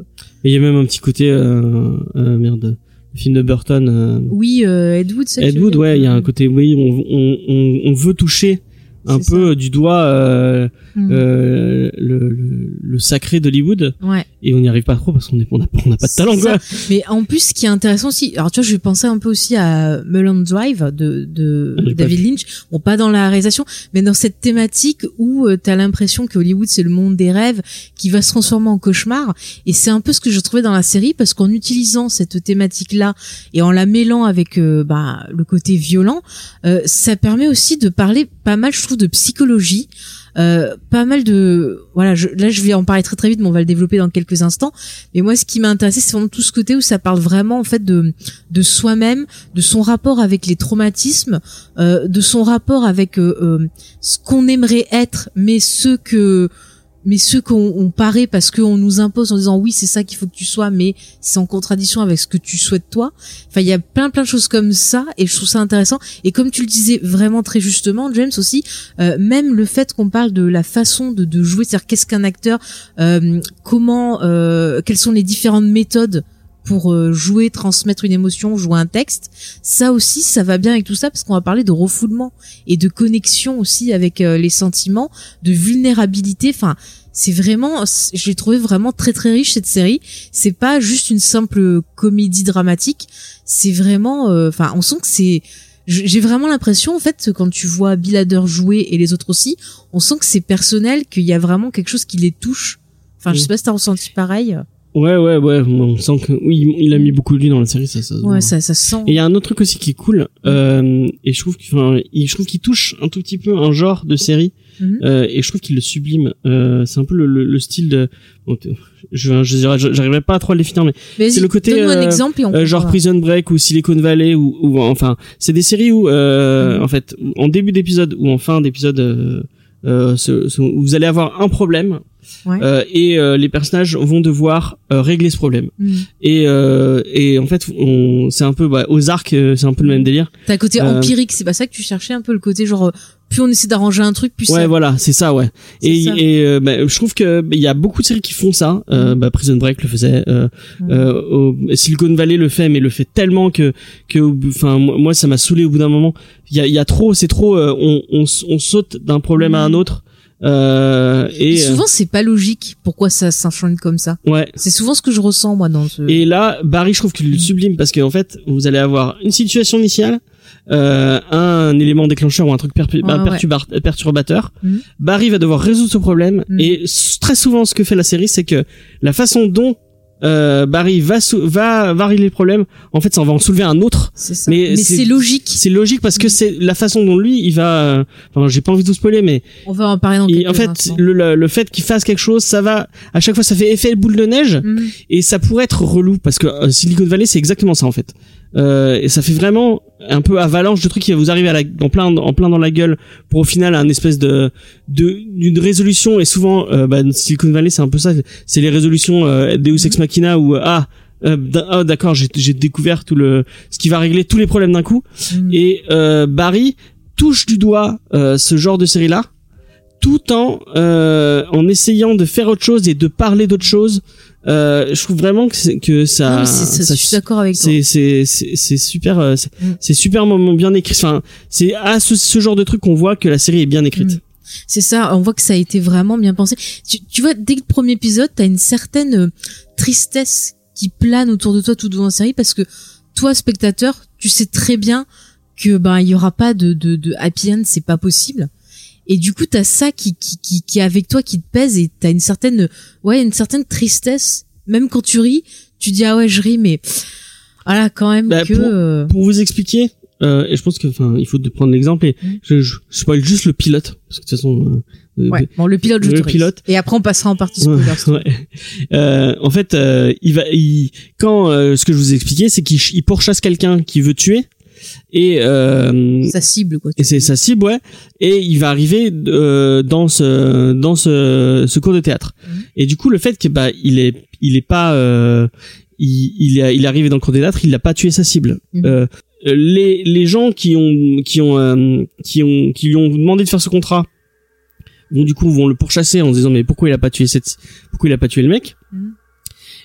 Et il y a même un petit côté, euh, euh, merde, le film de Burton.
oui Ed Wood
Ed Wood, ouais, il y a un côté, oui, on, on, on, on veut toucher un peu du doigt euh,
Mm.
euh, le, le, le sacré d'Hollywood
Ouais.
et on n'y arrive pas trop parce qu'on est on n'a on n'a pas de talent quoi.
Mais en plus, ce qui est intéressant aussi, alors tu vois, je vais penser un peu aussi à Mulholland Drive de, de
Ah, pas
David Lynch. Bon, pas dans la réalisation, mais dans cette thématique où tu t'as l'impression que Hollywood c'est le monde des rêves qui va se transformer en cauchemar. Et c'est un peu ce que je trouvais dans la série parce qu'en utilisant cette thématique-là et en la mêlant avec euh, bah, le côté violent, euh, ça permet aussi de parler pas mal, je de psychologie. Euh, pas mal de voilà je, là je vais en parler très très vite mais on va le développer dans quelques instants mais moi ce qui m'a intéressé c'est vraiment tout ce côté où ça parle vraiment en fait de de soi-même de son rapport avec les traumatismes euh, de son rapport avec euh, euh, ce qu'on aimerait être mais ce que mais ceux qu'on on paraît parce qu'on nous impose en disant oui c'est ça qu'il faut que tu sois mais c'est en contradiction avec ce que tu souhaites toi. Enfin il y a plein plein de choses comme ça et je trouve ça intéressant. Et comme tu le disais vraiment très justement James aussi euh, même le fait qu'on parle de la façon de, de jouer c'est-à-dire qu'est-ce qu'un acteur euh, comment euh, quelles sont les différentes méthodes pour euh, jouer, transmettre une émotion, jouer un texte. Ça aussi, ça va bien avec tout ça parce qu'on va parler de refoulement et de connexion aussi avec euh, les sentiments, de vulnérabilité. Enfin, c'est vraiment, je l'ai trouvé vraiment très très riche cette série. C'est pas juste une simple comédie dramatique. C'est vraiment, euh, enfin, on sent que c'est je- j'ai vraiment l'impression en fait quand tu vois Bill Hader jouer et les autres aussi, on sent que c'est personnel, qu'il y a vraiment quelque chose qui les touche. Enfin, je
Mm.
sais pas si t'as ressenti pareil.
Ouais ouais ouais, on sent que oui il a mis beaucoup de lui dans la série ça ça.
Ouais, ça, ça se sent.
Et il y a un autre truc aussi qui est cool, euh, et je trouve qu'il, enfin, je trouve qu'il touche un tout petit peu un genre de série,
Mhm.
euh, et je trouve qu'il le sublime. Euh, c'est un peu le, le, le style de, bon, je, j'arriverai pas à trop à le définir, mais c'est le côté,
un
euh,
exemple et on
euh, genre. Prison Break ou Silicon Valley ou, ou enfin, c'est des séries où, euh,
Mhm.
en fait, en début d'épisode ou en fin d'épisode, euh, ce- ce- vous allez avoir un problème.
Ouais.
euh, et euh, les personnages vont devoir euh, régler ce problème.
Mhm.
et euh, et en fait on c'est un peu bah, aux arcs euh, c'est un peu le même délire.
T'as le côté empirique, c'est pas ça que tu cherchais un peu le côté genre plus on essaie d'arranger un truc, plus
ouais
ça.
voilà c'est ça ouais. Et
ça.
et euh, bah, je trouve que bah, il y a beaucoup de séries qui font ça. Euh, bah, Prison Break le faisait euh, au- Silicon Valley le fait mais le fait tellement que que enfin moi ça m'a saoulé au bout d'un moment. Il y a y a trop c'est trop euh, on, on saute d'un problème à un autre euh,
Et
et euh,
souvent c'est pas logique pourquoi ça s'enchaîne comme ça.
ouais
C'est souvent ce que je ressens moi dans ce.
Et là, Barry, je trouve qu'il le sublime parce qu'en fait, vous allez avoir une situation initiale, euh, un élément déclencheur ou un truc bah,
ouais.
perturbar- perturbateur.
Mhm.
Barry va devoir résoudre ce problème
Mhm.
et très souvent, ce que fait la série, c'est que la façon dont euh, Barry va va va régler le problème, en fait, ça va en soulever un autre.
C'est ça.
Mais
Mais,
c'est-
logique.
C'est logique parce que
Mhm.
c'est la façon dont lui, il va. Enfin, j'ai pas envie de vous spoiler, mais
On va en parler dans quelques
en fait, le, le, le fait qu'il fasse quelque chose, ça va. À chaque fois, ça fait effet boule de neige
Mhm.
et ça pourrait être relou parce que euh, Silicon Valley c'est exactement ça en fait euh, et ça fait vraiment un peu avalanche de trucs qui va vous arriver à la, en plein en plein dans la gueule pour au final un espèce de de d'une résolution et souvent euh, bah, Silicon Valley c'est un peu ça c'est les résolutions euh, Deus ex machina où euh, ah euh, ah, d'accord j'ai découvert tout le ce qui va régler tous les problèmes d'un coup
Mhm.
et euh, Barry touche du doigt euh, ce genre de série là tout en euh, en essayant de faire autre chose et de parler d'autre chose euh, je trouve vraiment que, que ça,
Non, c'est- ça,
ça-
je suis d'accord avec toi.
c'est c'est super euh, c'est
Mm.
super bien écrit enfin c'est à ce, ce genre de truc qu'on voit que la série est bien écrite
Mm. C'est ça, on voit que ça a été vraiment bien pensé. Tu, tu vois, dès le premier épisode, t'as une certaine euh, tristesse qui plane autour de toi tout au long de la série parce que toi, spectateur, tu sais très bien que ben il y aura pas de, de, de happy end, c'est pas possible. Et du coup, t'as ça qui, qui, qui, qui est avec toi, qui te pèse, et t'as une certaine, ouais, une certaine tristesse. Même quand tu ris, tu dis ah ouais, je ris, mais voilà quand même
Bah,
que.
pour-
euh,
pour vous expliquer euh, et je pense que enfin il faut de prendre l'exemple et
Mm.
je, je spoil juste le pilote parce que de toute façon euh,
Ouais. Bon, le pilote, je
le pilote.
Et après, on passera en partie spoiler.
ouais. Euh, en fait, euh, il va, il, quand euh, ce que je vous ai expliqué, c'est qu'il ch- il pourchasse quelqu'un qui veut tuer et euh,
Sa cible, quoi.
et c'est sa cible, ouais. Et il va arriver euh, dans ce dans ce, ce cours de théâtre.
Mhm.
Et du coup, le fait que bah il est il est pas euh, il il est il est arrivé dans le cours de théâtre, il n'a pas tué sa cible. Euh, les les gens qui ont qui ont euh, qui ont qui lui ont demandé de faire ce contrat vont du coup vont le pourchasser en se disant mais pourquoi il a pas tué cette pourquoi il a pas tué le mec?
Mhm.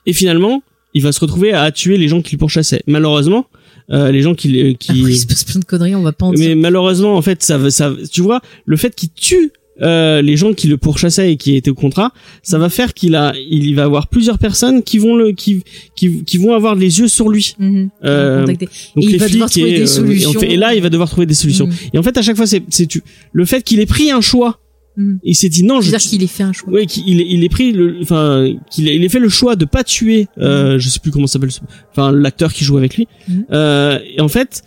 et finalement il va se retrouver à tuer les gens qui le pourchassaient malheureusement euh, les gens qui qui
Après, il se passe plein de conneries, on va pas en dire.
mais malheureusement en fait ça ça tu vois le fait qu'il tue euh, les gens qui le pourchassaient et qui étaient au contrat ça va faire qu'il a il va avoir plusieurs personnes qui vont le qui qui, qui vont avoir les yeux sur lui
Mhm.
Euh, donc
Et il va devoir trouver
et,
des
euh, et en
solutions.
fait- et là il va devoir trouver des solutions
Mhm.
et en fait à chaque fois c'est c'est tu le fait qu'il ait pris un choix
Mhm.
il s'est dit non je
C'est-à-dire qu'il ait fait un choix.
Ouais, qu'il il, ait pris le, enfin, qu'il ait, il ait fait le choix de pas tuer, euh, je sais plus comment ça s'appelle, enfin, l'acteur qui joue avec lui.
Mhm.
Euh, et en fait,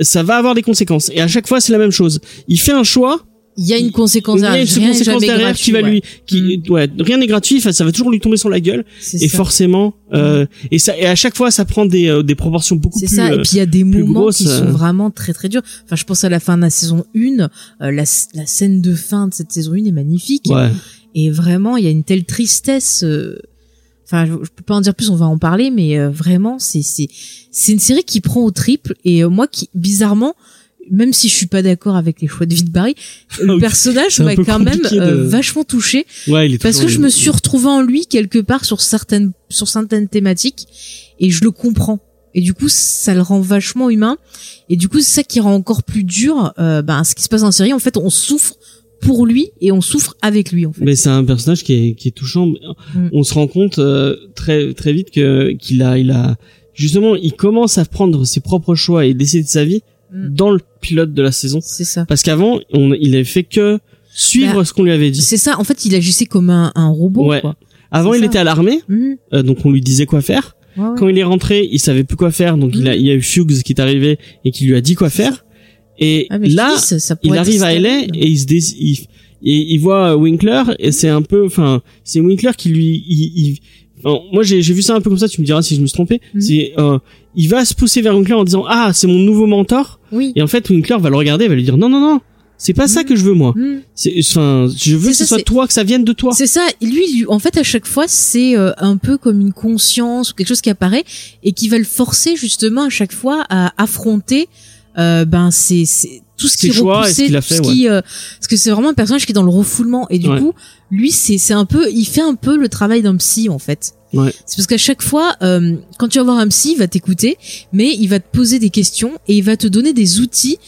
ça va avoir des conséquences. Et à chaque fois, c'est la même chose. Il fait un choix,
Il y a une conséquence
il y a
derrière.
une
Rien n'est
conséquence
jamais
derrière
gratuit,
qui va
ouais.
lui, qui, ouais, rien n'est gratuit. Ça va toujours lui tomber sur la gueule.
C'est
Et
ça.
forcément, euh, et ça, et à chaque fois, ça prend des, euh, des proportions beaucoup
C'est
plus.
ça.
euh,
Et puis il y a des moments
grosses,
qui sont
euh.
vraiment très très durs. Enfin, je pense à la fin de la saison 1, euh, la, la scène de fin de cette saison 1 est magnifique.
ouais.
Et vraiment, il y a une telle tristesse. euh, Enfin, je, je peux pas en dire plus, on va en parler, mais euh, vraiment, c'est c'est c'est une série qui prend au triple. Et euh, moi, qui bizarrement, même si je suis pas d'accord avec les choix de vie de Barry, le personnage m'a quand même
de-
euh, vachement touché
Ouais, il est
parce que je me suis retrouvée en lui quelque part sur certaines sur certaines thématiques et je le comprends. Et du coup, ça le rend vachement humain. Et du coup, c'est ça qui rend encore plus dur euh, ben, ce qui se passe en série. En fait, on souffre pour lui et on souffre avec lui. En fait.
Mais c'est un personnage qui est, qui est touchant.
Mm.
On se rend compte euh, très très vite que qu'il a il a justement il commence à prendre ses propres choix et décider de sa vie
Mm.
dans le pilote de la saison.
C'est ça.
Parce qu'avant il avait fait que suivre
Bah,
ce qu'on lui avait dit.
C'est ça. En fait, il agissait comme un, un robot.
Ouais.
Quoi.
Avant il
ça.
était à l'armée,
Mhm.
euh, donc on lui disait quoi faire.
Ouais, ouais.
Quand il est rentré, il savait plus quoi faire, donc il
Mm.
a il y a eu Fuchs qui est arrivé et qui lui a dit quoi faire. Et
Ah,
là
dis, ça- ça
il arrive à LA et il se dé- il, il, il voit Winkler et c'est un peu enfin c'est Winkler qui lui il, moi j'ai j'ai vu ça un peu comme ça tu me diras si je me suis trompé
Mhm.
c'est euh, il va se pousser vers Winkler en disant ah c'est mon nouveau mentor
Oui.
et en fait Winkler va le regarder et va lui dire non non non c'est pas ça
Mhm.
que je veux moi
Mhm.
c'est enfin je veux
C'est
que ce
ça,
soit
c'est-
toi que ça vienne de toi
C'est ça. Lui, lui, en fait, à chaque fois, c'est euh, un peu comme une conscience ou quelque chose qui apparaît et qui va le forcer justement à chaque fois à affronter euh, ben c'est c'est tout ce qui
choix ce
repoussait, tout
fait,
ce qui euh, parce que c'est vraiment un personnage qui est dans le refoulement et du
Ouais.
coup, lui, c'est c'est un peu, il fait un peu le travail d'un psy en fait.
Ouais.
C'est parce qu'à chaque fois, euh, quand tu vas voir un psy, il va t'écouter, mais il va te poser des questions et il va te donner des outils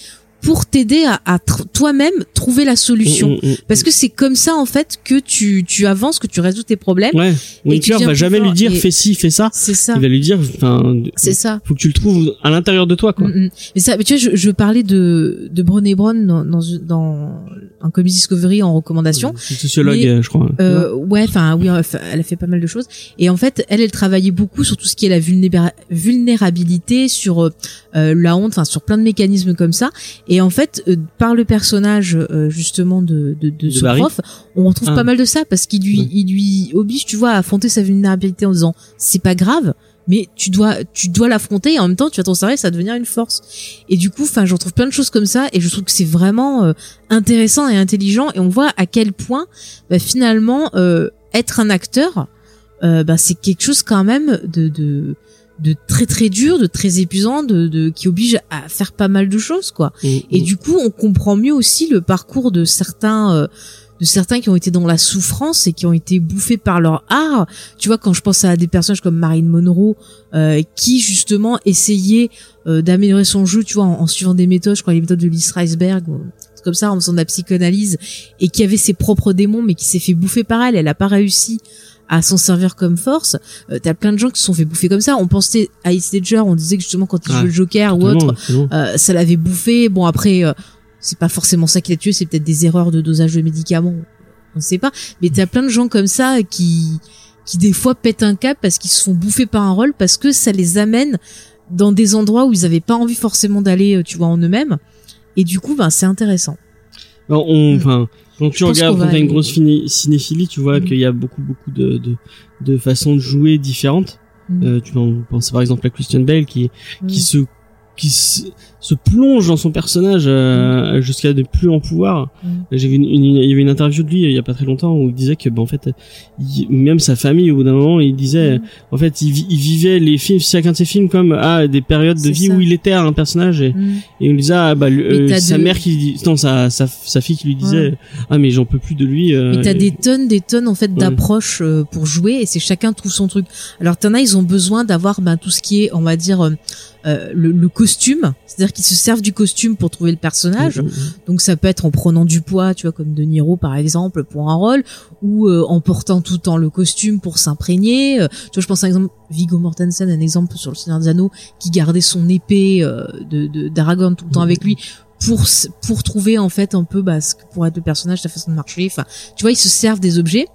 pour t'aider à, à toi-même trouver la solution.
Mm, mm, mm.
Parce que c'est comme ça en fait que tu tu avances, que tu résous tes problèmes.
ouais
deviens
va jamais lui dire fais ci fais ça
C'est ça.
il va lui dire enfin
C'est ça.
faut que tu le trouves à l'intérieur de toi quoi.
Mais ça, mais tu vois, je, je parlais de de Brené Brown dans dans, dans un Comics Discovery en recommandation.
c'est sociologue
Mais,
euh, je crois
Euh, ouais, enfin oui, enfin, elle a fait pas mal de choses. Et en fait, elle, elle travaillait beaucoup sur tout ce qui est la vulnéra- vulnérabilité, sur euh, euh, la honte, enfin sur plein de mécanismes comme ça. Et en fait, euh, par le personnage euh, justement de de, de,
De
ce
Barry
prof, on retrouve
Ah.
pas mal de ça parce qu'il lui
Ouais.
il lui oblige, tu vois, à affronter sa vulnérabilité en disant c'est pas grave. Mais tu dois, tu dois l'affronter et en même temps, tu vas t'en servir, ça va devenir une force. Et du coup, enfin, je retrouve plein de choses comme ça et je trouve que c'est vraiment euh, intéressant et intelligent et on voit à quel point bah, finalement euh, être un acteur euh, bah, c'est quelque chose quand même de, de de très très dur de très épuisant de, de qui oblige à faire pas mal de choses quoi
Mm,
et
mm.
du coup on comprend mieux aussi le parcours de certains euh, de certains qui ont été dans la souffrance et qui ont été bouffés par leur art. Tu vois, quand je pense à des personnages comme Marilyn Monroe, euh, qui justement essayaient euh, d'améliorer son jeu, tu vois, en, en suivant des méthodes, je crois les méthodes de Lee Reisberg, ou- c'est comme ça, en faisant de la psychanalyse, et qui avait ses propres démons, mais qui s'est fait bouffer par elle. Elle a pas réussi à s'en servir comme force. Euh, T'as plein de gens qui se sont fait bouffer comme ça. On pensait à Heath Ledger, on disait que justement quand il
Ah,
jouait le Joker ou autre, euh, ça l'avait bouffé. Bon après, euh, c'est pas forcément ça qui l'a tué, c'est peut-être des erreurs de dosage de médicaments, on ne sait pas. Mais t'as plein de gens comme ça qui qui des fois pètent un cap parce qu'ils se font bouffer par un rôle parce que ça les amène dans des endroits où ils avaient pas envie forcément d'aller, euh, tu vois, en eux-mêmes. Et du coup, ben c'est intéressant.
Alors, on,
Mm.
enfin, quand tu regardes, quand t'as une grosse fini- cinéphilie, tu vois
Mm.
qu'il y a beaucoup, beaucoup de, de, de façons de jouer différentes.
Mm.
Euh, tu vas penser par exemple à Christian Bale qui, qui se, qui se, se plonge dans son personnage euh, jusqu'à ne plus en pouvoir.
Mm.
J'ai vu une, une- il y avait une interview de lui il y a pas très longtemps où il disait que, ben, en fait, il- même sa famille, au bout d'un moment, il disait,
Mm.
en fait, il, vi- il vivait les films, chacun de ses films comme ah, des périodes de vie
ça.
où il était un personnage et,
Mm.
et on lui disait ah, bah, lui- euh,
t'as
sa
de-
mère qui dit non sa, sa sa fille qui lui disait ah mais j'en peux plus de lui euh,
Mais t'as
et-
des tonnes, des tonnes en fait d'approches euh, pour jouer et c'est chacun trouve son truc. Alors t'en as, ils ont besoin d'avoir ben, tout ce qui est, on va dire, euh, le, le costume, c'est-à-dire qu'ils se servent du costume pour trouver le personnage. Donc ça peut être en prenant du poids, tu vois, comme De Niro par exemple pour un rôle, ou euh, en portant tout le temps le costume pour s'imprégner. Euh, tu vois, je pense à un exemple Viggo Mortensen, un exemple sur le Seigneur des Anneaux, qui gardait son épée euh, de de- d'Aragorn tout le temps avec lui pour pour trouver en fait un peu bah, ce que pourrait être le personnage, sa façon de marcher. Enfin, tu vois, ils se servent des objets.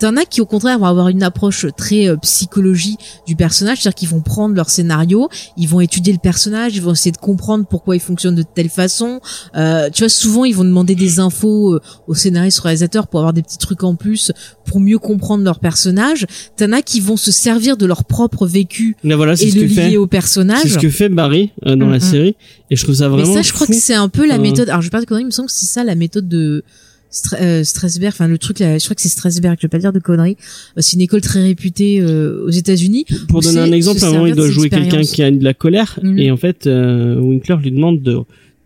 T'en as qui au contraire vont avoir une approche très euh, psychologie du personnage, c'est-à-dire qu'ils vont prendre leur scénario, ils vont étudier le personnage, ils vont essayer de comprendre pourquoi il fonctionne de telle façon. Euh, tu vois, souvent ils vont demander des infos euh, aux scénaristes, aux réalisateurs pour avoir des petits trucs en plus pour mieux comprendre leur personnage. T'en as qui vont se servir de leur propre vécu
Là, voilà, c'est
et le lier au personnage.
C'est ce que fait Barry euh, dans
Mm,
la
mm.
série, et je trouve ça
Mais
vraiment.
ça, je crois
fou.
que c'est un peu la méthode. Alors, je vais pas de conneries, il me semble que c'est ça la méthode de Euh, Strasberg. Enfin, le truc, là, je crois que c'est Strasberg. Je vais pas dire de conneries. C'est une école très réputée euh, aux États-Unis.
Pour donner un exemple, à un moment, il doit jouer quelqu'un qui a de la colère,
Mhm.
et en fait, euh, Winkler lui demande de,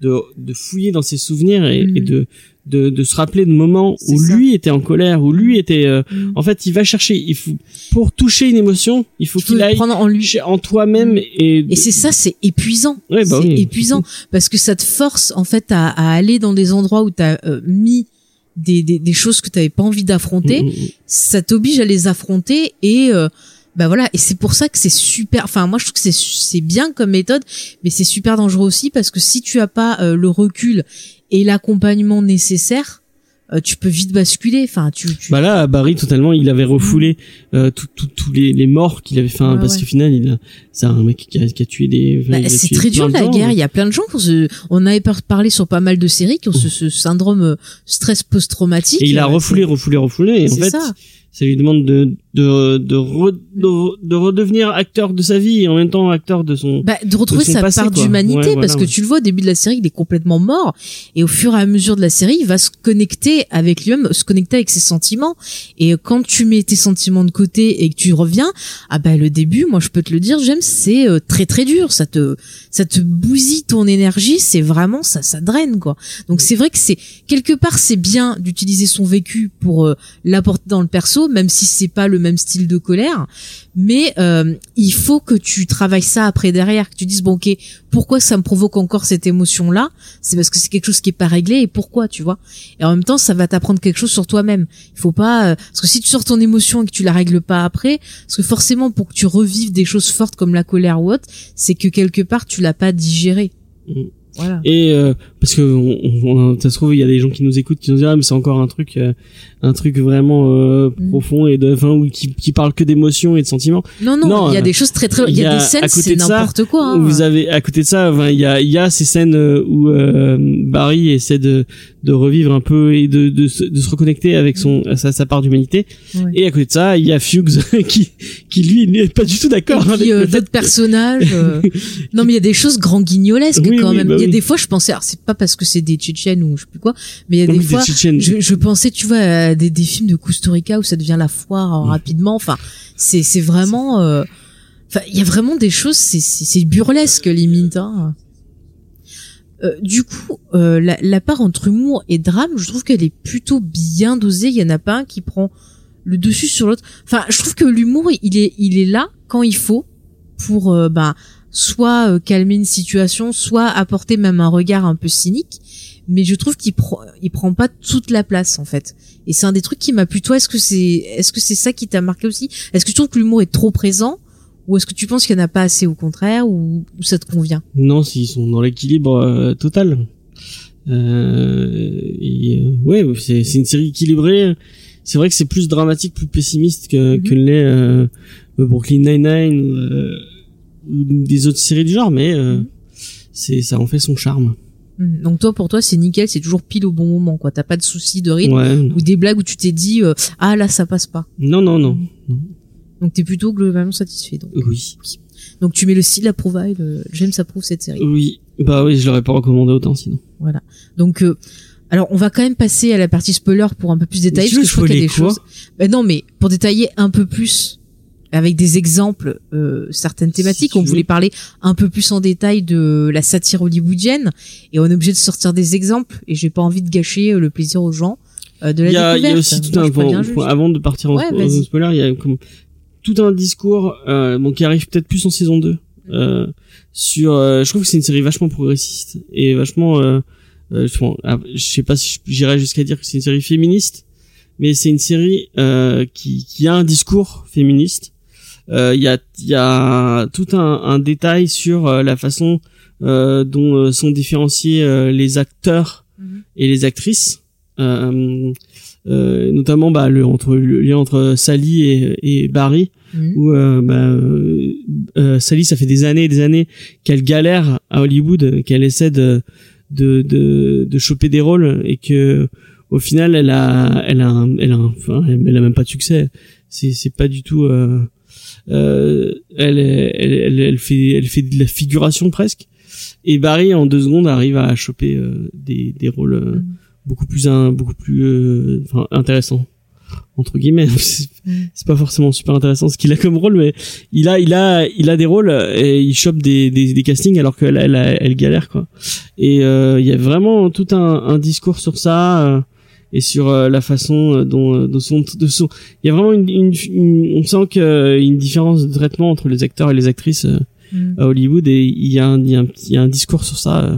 de, de fouiller dans ses souvenirs et,
Mhm.
et de, de, de se rappeler de moments où
ça.
lui était en colère, où lui était. euh,
Mhm.
En fait, il va chercher. Il faut pour toucher une émotion, il faut qu'il
le
aille
prendre en lui.
en toi-même et.
Et c'est ça, c'est épuisant.
Ouais, bah
c'est
oui.
épuisant parce que ça te force en fait à, à aller dans des endroits où t'as euh, mis des, des, des choses que t'avais pas envie d'affronter.
Mhm.
Ça t'oblige à les affronter et euh, bah voilà. Et c'est pour ça que c'est super. Enfin, moi je trouve que c'est c'est bien comme méthode, mais c'est super dangereux aussi parce que si tu as pas euh, le recul et l'accompagnement nécessaire, euh, tu peux vite basculer. Enfin, tu, tu
Bah là, Barry, totalement, il avait refoulé euh, tout- tout- tous les, les morts qu'il avait fait, hein,
Ouais,
parce
ouais.
qu'au final, il a, c'est un mec qui a, qui a tué des.
Bah, c'est très dur la
gens.
guerre. Il y a plein de gens qui ont ce, on avait par- parlé sur pas mal de séries qui ont ce, ce syndrome euh, stress post-traumatique.
Et il a
Euh,
refoulé, refoulé, refoulé. Et en
c'est
fait,
ça.
Ça. lui demande de de de, re- de, de redevenir acteur de sa vie et en même temps acteur de son.
Bah, de retrouver
son
sa
passé,
part d'humanité
Ouais,
parce
voilà,
que
ouais.
tu le vois au début de la série il est complètement mort et au fur et à mesure de la série il va se connecter avec lui-même se connecter avec ses sentiments et quand tu mets tes sentiments de côté et que tu reviens ah bah le début moi je peux te le dire j'aime c'est euh, très très dur ça te ça te bousille ton énergie c'est vraiment ça ça draine quoi donc c'est vrai que c'est quelque part c'est bien d'utiliser son vécu pour euh, l'apporter dans le perso même si c'est pas le même style de colère mais euh, il faut que tu travailles ça après derrière, que tu dises bon ok pourquoi ça me provoque encore cette émotion là, c'est parce que c'est quelque chose qui est pas réglé et pourquoi tu vois? Et en même temps ça va t'apprendre quelque chose sur toi-même. Il faut pas euh, parce que si tu sors ton émotion et que tu la règles pas après, parce que forcément pour que tu revives des choses fortes comme la colère ou autre, c'est que quelque part tu l'as pas digéré.
Mm.
Voilà.
Et euh, parce que on, on- ça se trouve il y a des gens qui nous écoutent qui nous disent ah mais c'est encore un truc euh, un truc vraiment euh,
Mm.
profond et de enfin ou qui qui parle que d'émotions et de sentiments.
Non non,
Non,
il y a
euh,
des choses très très il y
y
a des scènes c'est n'importe quoi. hein.
Vous avez à côté de ça enfin il y a il y a ces scènes euh, où euh, Barry essaie de de revivre un peu et de de, se- de se reconnecter avec son sa, sa part d'humanité
Ouais.
et à côté de ça il y a Fuchs qui qui lui n'est pas du tout d'accord avec
euh, d'autres personnages. euh, Non, mais il y a des choses grand guignolesques
Oui,
quand
oui,
même.
bah
il y a
oui.
des fois, je pensais, alors c'est pas parce que c'est des Tchétchènes ou je sais plus quoi, mais il y a des
des
fois,
Tchétchènes.
je, je pensais, tu vois, à des, des films de Costa Rica où ça devient la foire euh, rapidement. Enfin, c'est c'est vraiment. euh, Enfin, il y a vraiment des choses, c'est c'est burlesque limite. Hein. Euh, du coup, euh, la, la part entre humour et drame, je trouve qu'elle est plutôt bien dosée. Il y en a pas un qui prend le dessus sur l'autre. Enfin, je trouve que l'humour, il est, il est là quand il faut pour, euh, ben, soit euh, calmer une situation, soit apporter même un regard un peu cynique. Mais je trouve qu'il prend, il prend pas toute la place en fait. Et c'est un des trucs qui m'a plu. Toi, est-ce que c'est, est-ce que c'est ça qui t'a marqué aussi? Est-ce que tu trouves que l'humour est trop présent? Ou est-ce que tu penses qu'il y en a pas assez au contraire? Ou, ou ça te convient?
Non, s'ils sont dans l'équilibre euh, total. Euh, et, euh, ouais, c'est une série équilibrée. C'est vrai que c'est plus dramatique, plus pessimiste que, que l'est euh, Brooklyn Nine-Nine euh, des autres séries du genre, mais euh,
Mhm.
c'est ça en fait son charme.
Hmm. Donc toi, pour toi, c'est nickel, c'est toujours pile au bon moment, quoi. T'as pas de soucis de rythme
Ouais.
ou des blagues où tu t'es dit euh, ah là ça passe pas.
Non, non, non.
Donc t'es plutôt globalement satisfait. Donc,
Oui.
donc tu mets le style euh, J'aime ça prouve cette série.
Oui. Bah oui, je l'aurais pas recommandé autant sinon.
Voilà. Donc euh, alors on va quand même passer à la partie spoiler pour un peu plus détailler parce que je crois qu'il y a des choses. Ben non, mais pour détailler un peu plus avec des exemples euh, certaines thématiques, on voulait parler un peu plus en détail de la satire hollywoodienne et on est obligé de sortir des exemples et j'ai pas envie de gâcher euh, le plaisir aux gens euh, de la
y a, il y a
découverte.
aussi tout un
juste.
avant de partir en,
Ouais,
en spoiler, il y a comme tout un discours euh, bon qui arrive peut-être plus en saison 2 euh, sur. euh, je trouve que c'est une série vachement progressiste et vachement. Euh, euh, je, ah, je sais pas si j'irais jusqu'à dire que c'est une série féministe, mais c'est une série euh, qui, qui a un discours féministe. Euh, Il y a y a tout un, un détail sur euh, la façon euh, dont euh, sont différenciés euh, les acteurs
Mhm.
et les actrices. Euh, euh, notamment bah, le entre le lien entre Sally et, et Barry
Mhm.
où euh, bah, euh, euh, Sally ça fait des années et des années qu'elle galère à Hollywood euh, qu'elle essaie de de, de de choper des rôles et que au final elle a elle a un- elle a un- enfin elle a même pas de succès c'est c'est pas du tout euh, euh, elle, elle elle elle fait elle fait de la figuration presque. Et Barry en deux secondes arrive à choper euh, des des rôles euh,
Mhm.
beaucoup plus un, beaucoup plus euh, enfin intéressants. Entre guillemets. C'est pas forcément super intéressant ce qu'il a comme rôle mais il a il a il a des rôles et il chope des des, des castings alors qu'elle elle, elle, galère quoi. Et euh, il y a vraiment tout un, un discours sur ça euh, et sur euh, la façon euh, dont euh, de son de son il y a vraiment une, une, une- on sent qu'il y a une différence de traitement entre les acteurs et les actrices
Mhm.
à Hollywood et il y a un il y a un, il y a un discours sur ça euh,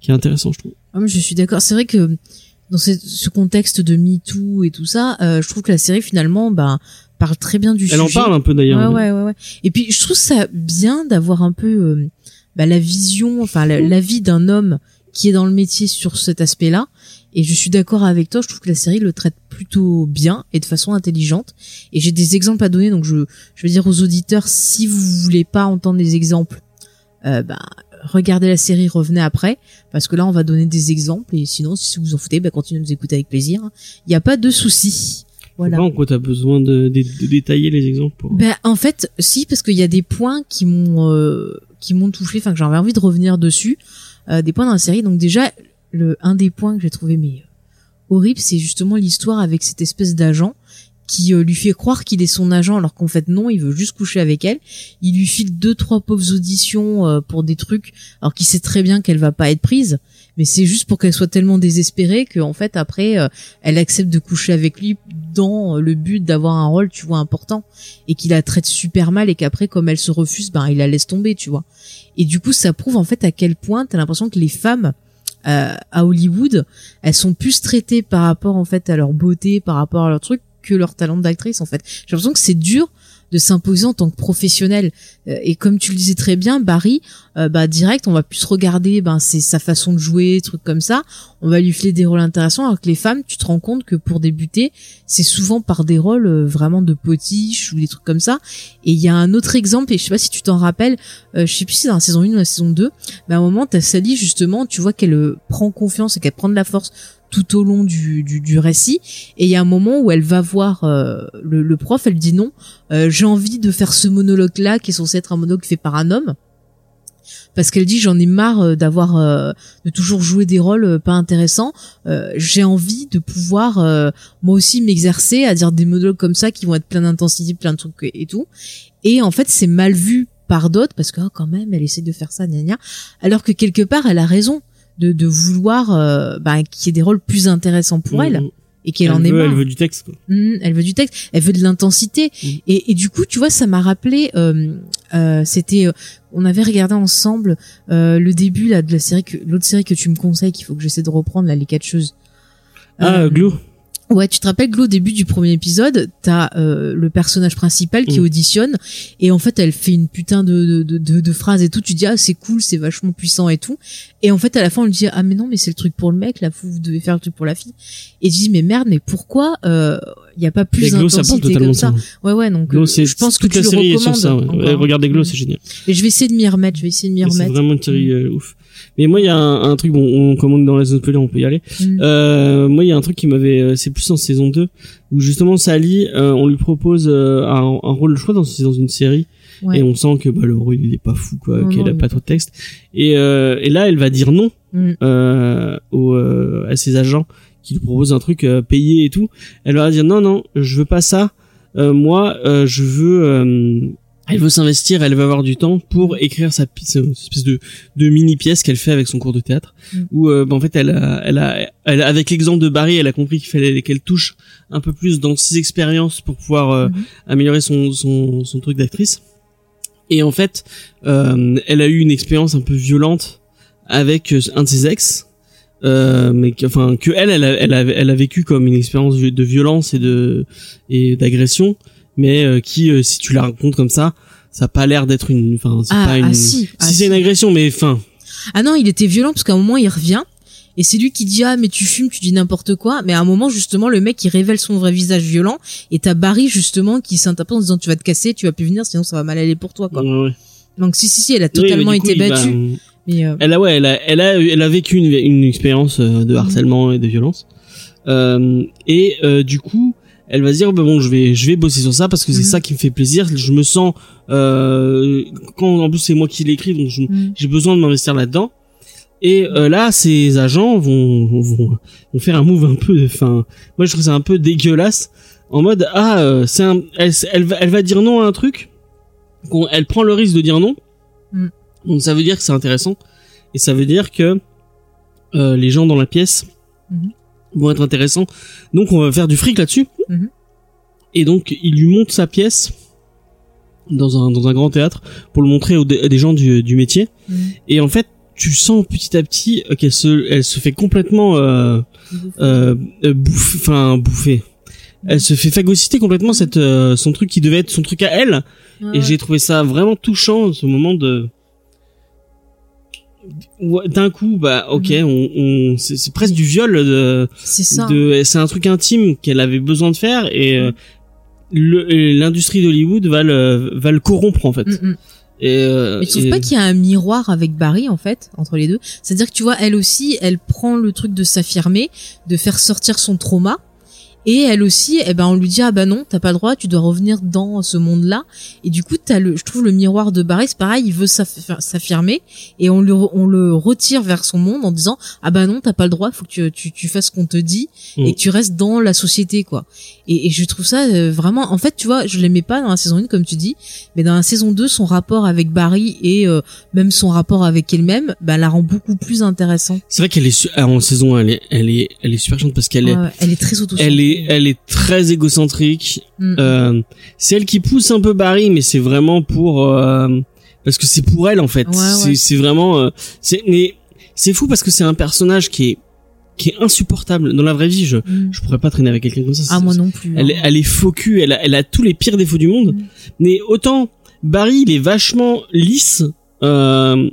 qui est intéressant je trouve
Ah, mais je suis d'accord. C'est vrai que dans ce, contexte de MeToo et tout ça, euh, je trouve que la série finalement bah, parle très bien du
elle en
sujet.
parle un peu d'ailleurs
Ouais, ouais, ouais, ouais. Et puis je trouve ça bien d'avoir un peu euh, bah, la vision, enfin la, la vie d'un homme qui est dans le métier sur cet aspect-là. Et je suis d'accord avec toi. Je trouve que la série le traite plutôt bien et de façon intelligente. Et j'ai des exemples à donner. Donc je, je veux dire aux auditeurs, si vous voulez pas entendre des exemples, euh, bah, regardez la série, revenez après, parce que là on va donner des exemples. Et sinon, si vous en foutez, bah, continuez de nous écouter avec plaisir. Il n'y a pas de souci. Voilà.
Voilà. en quoi t'as besoin de, de, de détailler les exemples pour...
Ben en fait, si parce qu'il y a des points qui m'ont euh, qui m'ont touché, enfin que j'avais envie de revenir dessus, euh, des points dans la série. Donc déjà, le un des points que j'ai trouvé mais horrible, c'est justement l'histoire avec cette espèce d'agent qui euh, lui fait croire qu'il est son agent alors qu'en fait non, il veut juste coucher avec elle. Il lui file deux trois pauvres auditions euh, pour des trucs alors qu'il sait très bien qu'elle va pas être prise, mais c'est juste pour qu'elle soit tellement désespérée que en fait après euh, elle accepte de coucher avec lui dans le but d'avoir un rôle tu vois important. Et qu'il la traite super mal et qu'après comme elle se refuse ben il la laisse tomber tu vois. Et du coup ça prouve en fait à quel point t'as l'impression que les femmes euh, à Hollywood elles sont plus traitées par rapport en fait à leur beauté par rapport à leur truc que leur talent d'actrice en fait. J'ai l'impression que c'est dur de s'imposer en tant que professionnel. Euh, et comme tu le disais très bien Barry euh, bah direct on va plus regarder ben c'est sa façon de jouer trucs comme ça. On va lui filer des rôles intéressants alors que les femmes tu te rends compte que pour débuter c'est souvent par des rôles euh, vraiment de potiches ou des trucs comme ça. Et il y a un autre exemple et je sais pas si tu t'en rappelles euh, je sais plus si c'est dans la saison 1 ou la saison 2 mais à un moment t'as Sally justement tu vois qu'elle euh, prend confiance et qu'elle prend de la force tout au long du, du, récit. Et il y a un moment où elle va voir euh, le, le prof elle dit non euh, j'ai envie de faire ce monologue là qui est censé être un monologue fait par un homme. Parce qu'elle dit j'en ai marre euh, d'avoir euh, de toujours jouer des rôles pas intéressants. J'ai envie de pouvoir moi aussi m'exercer à dire des monologues comme ça qui vont être plein d'intensité plein de trucs et tout. Et en fait c'est mal vu par d'autres parce que oh, quand même elle essaie de faire ça gna gna. Alors que quelque part elle a raison de, de vouloir euh, bah, qu'il y ait des rôles plus intéressants pour
Mhm.
elle et qu'elle
elle
en ait
veut,
marre
elle veut du texte quoi.
Mhm, elle veut du texte, elle veut de l'intensité.
Mm.
Et, et du coup, tu vois, ça m'a rappelé, euh, euh, c'était, euh, on avait regardé ensemble euh, le début là de la série, que l'autre série que tu me conseilles, qu'il faut que j'essaie de reprendre là, les catcheuses.
ah
Euh,
Glue
Ouais, tu te rappelles que au début du premier épisode, t'as euh, le personnage principal qui
Mm.
auditionne et en fait elle fait une putain de de, de, de, et tout. Tu dis ah c'est cool, c'est vachement puissant et tout. Et en fait à la fin on lui dit ah mais non mais c'est le truc pour le mec là, vous, vous devez faire le truc pour la fille. Et tu dis mais merde mais pourquoi il y a pas plus d'intensité comme ça.
ça
Ouais ouais donc euh,
c'est
je pense que
toute
tu
la
le
série est
recommandes.
sur ça ouais. regardez Glow
Mm.
c'est génial
Et je vais essayer de m'y remettre. Je vais essayer de m'y
Mais c'est
remettre.
vraiment une série euh, ouf mais moi il y a un, un truc bon on commande dans la zone spoiler on peut y aller
Mm.
Euh, moi, il y a un truc qui m'avait, euh, c'est plus en saison 2, où justement Sally, euh, on lui propose euh, un, un rôle, je crois, dans, une série,
Ouais.
et on sent que bah, le rôle il est pas fou, quoi, qu'elle a pas trop de texte. Et, euh, et là, elle va dire non
Mm.
euh, aux, euh, à ses agents qui lui proposent un truc euh, payé et tout. Elle va dire non, non, je veux pas ça. Euh, moi, euh, je veux. Elle veut s'investir, elle veut avoir du temps pour écrire sa, cette espèce de, de mini pièce qu'elle fait avec son cours de théâtre.
Mm.
Où euh, bah, en fait, elle a, elle a, elle a- avec l'exemple de Barry, elle a compris qu'il fallait qu'elle touche un peu plus dans ses expériences pour pouvoir euh,
Mhm.
améliorer son, son, son truc d'actrice. Et en fait, euh, elle a eu une expérience un peu violente avec euh, un de ses ex, euh, mais que, enfin que elle, elle a, elle a, elle a vécu comme une expérience de violence et de et d'agression, mais euh, qui, euh, si tu la racontes comme ça, ça a pas l'air d'être une, enfin c'est
Ah,
pas une,
ah, si, ah,
c'est
si.
une agression, mais enfin,
Ah non, il était violent parce qu'à un moment il revient et c'est lui qui dit ah mais tu fumes, tu dis n'importe quoi. Mais à un moment justement le mec il révèle son vrai visage violent et t'as Barry justement qui s'interpelle en disant tu vas te casser, tu vas plus venir sinon ça va mal aller pour toi quoi.
ouais, ouais.
Donc si si si elle a totalement
coup,
été battue. Mais euh,
Elle a ouais, elle a, elle a, elle a vécu une, une expérience euh,
Mhm.
de harcèlement et de violence. Euh, et euh, du coup, elle va se dire bah bon, je vais, je vais bosser sur ça parce que c'est
Mhm.
ça qui me fait plaisir. Je me sens euh, quand en plus c'est moi qui l'écris, donc
Mhm.
j'ai besoin de m'investir là-dedans. Et euh, là, ces agents vont, vont, vont faire un move un peu, enfin, moi je trouve ça un peu dégueulasse, en mode ah, euh, c'est un, elle, elle va, elle va dire non à un truc, elle prend le risque de dire non,
Mm.
donc ça veut dire que c'est intéressant, et ça veut dire que euh, les gens dans la pièce
Mhm.
Vont être intéressants, donc on va faire du fric là-dessus,
Mhm.
et donc il lui monte sa pièce dans un dans un grand théâtre pour le montrer aux, à des gens du, du métier,
Mhm.
et en fait tu sens petit à petit euh, qu'elle se elle se fait complètement euh, euh, euh, bouffe enfin bouffer. Elle se fait phagocyter complètement cette euh, son truc qui devait être son truc à elle.
Ouais,
et j'ai trouvé ça vraiment touchant ce moment de d'un coup bah ok
Mhm.
on, on c'est presque du viol de,
c'est ça.
de c'est un truc intime qu'elle avait besoin de faire et euh, l'industrie d'Hollywood va le va le corrompre en fait
Mm, mm.
et, euh,
Mais tu trouves
et-
pas qu'il y a un miroir avec Barry en fait entre les deux? C'est-à-dire que tu vois, elle aussi, elle prend le truc de s'affirmer, de faire sortir son trauma. Et elle aussi, eh ben on lui dit ah bah non, t'as pas le droit, tu dois revenir dans ce monde-là. Et du coup, t'as le, je trouve le miroir de Barry, c'est pareil, il veut s'aff- s'affirmer et on le, on le retire vers son monde en disant ah bah non, t'as pas le droit, faut que tu, tu, tu fasses ce qu'on te dit
Mm.
et que tu restes dans la société quoi. Et, et je trouve ça euh, vraiment, en fait, tu vois, je l'aimais pas dans la saison 1 comme tu dis, mais dans la saison 2, son rapport avec Barry et euh, même son rapport avec elle-même, bah, la rend beaucoup plus intéressant.
c'est vrai qu'elle est ah, en saison 1, elle est elle est elle est super chiante parce qu'elle est
ouais, elle est très auto
elle est elle est très égocentrique
Mm.
Euh, c'est elle qui pousse un peu Barry, mais c'est vraiment pour euh, parce que c'est pour elle en fait.
Ouais,
c'est
ouais.
vraiment euh, c'est mais c'est fou parce que c'est un personnage qui est qui est insupportable dans la vraie vie. Je
Mm.
je pourrais pas traîner avec quelqu'un comme ça.
Ah moi non plus.
Elle est,
hein.
elle est faux cul, elle a, elle a tous les pires défauts du monde.
Mm.
Mais autant Barry, il est vachement lisse et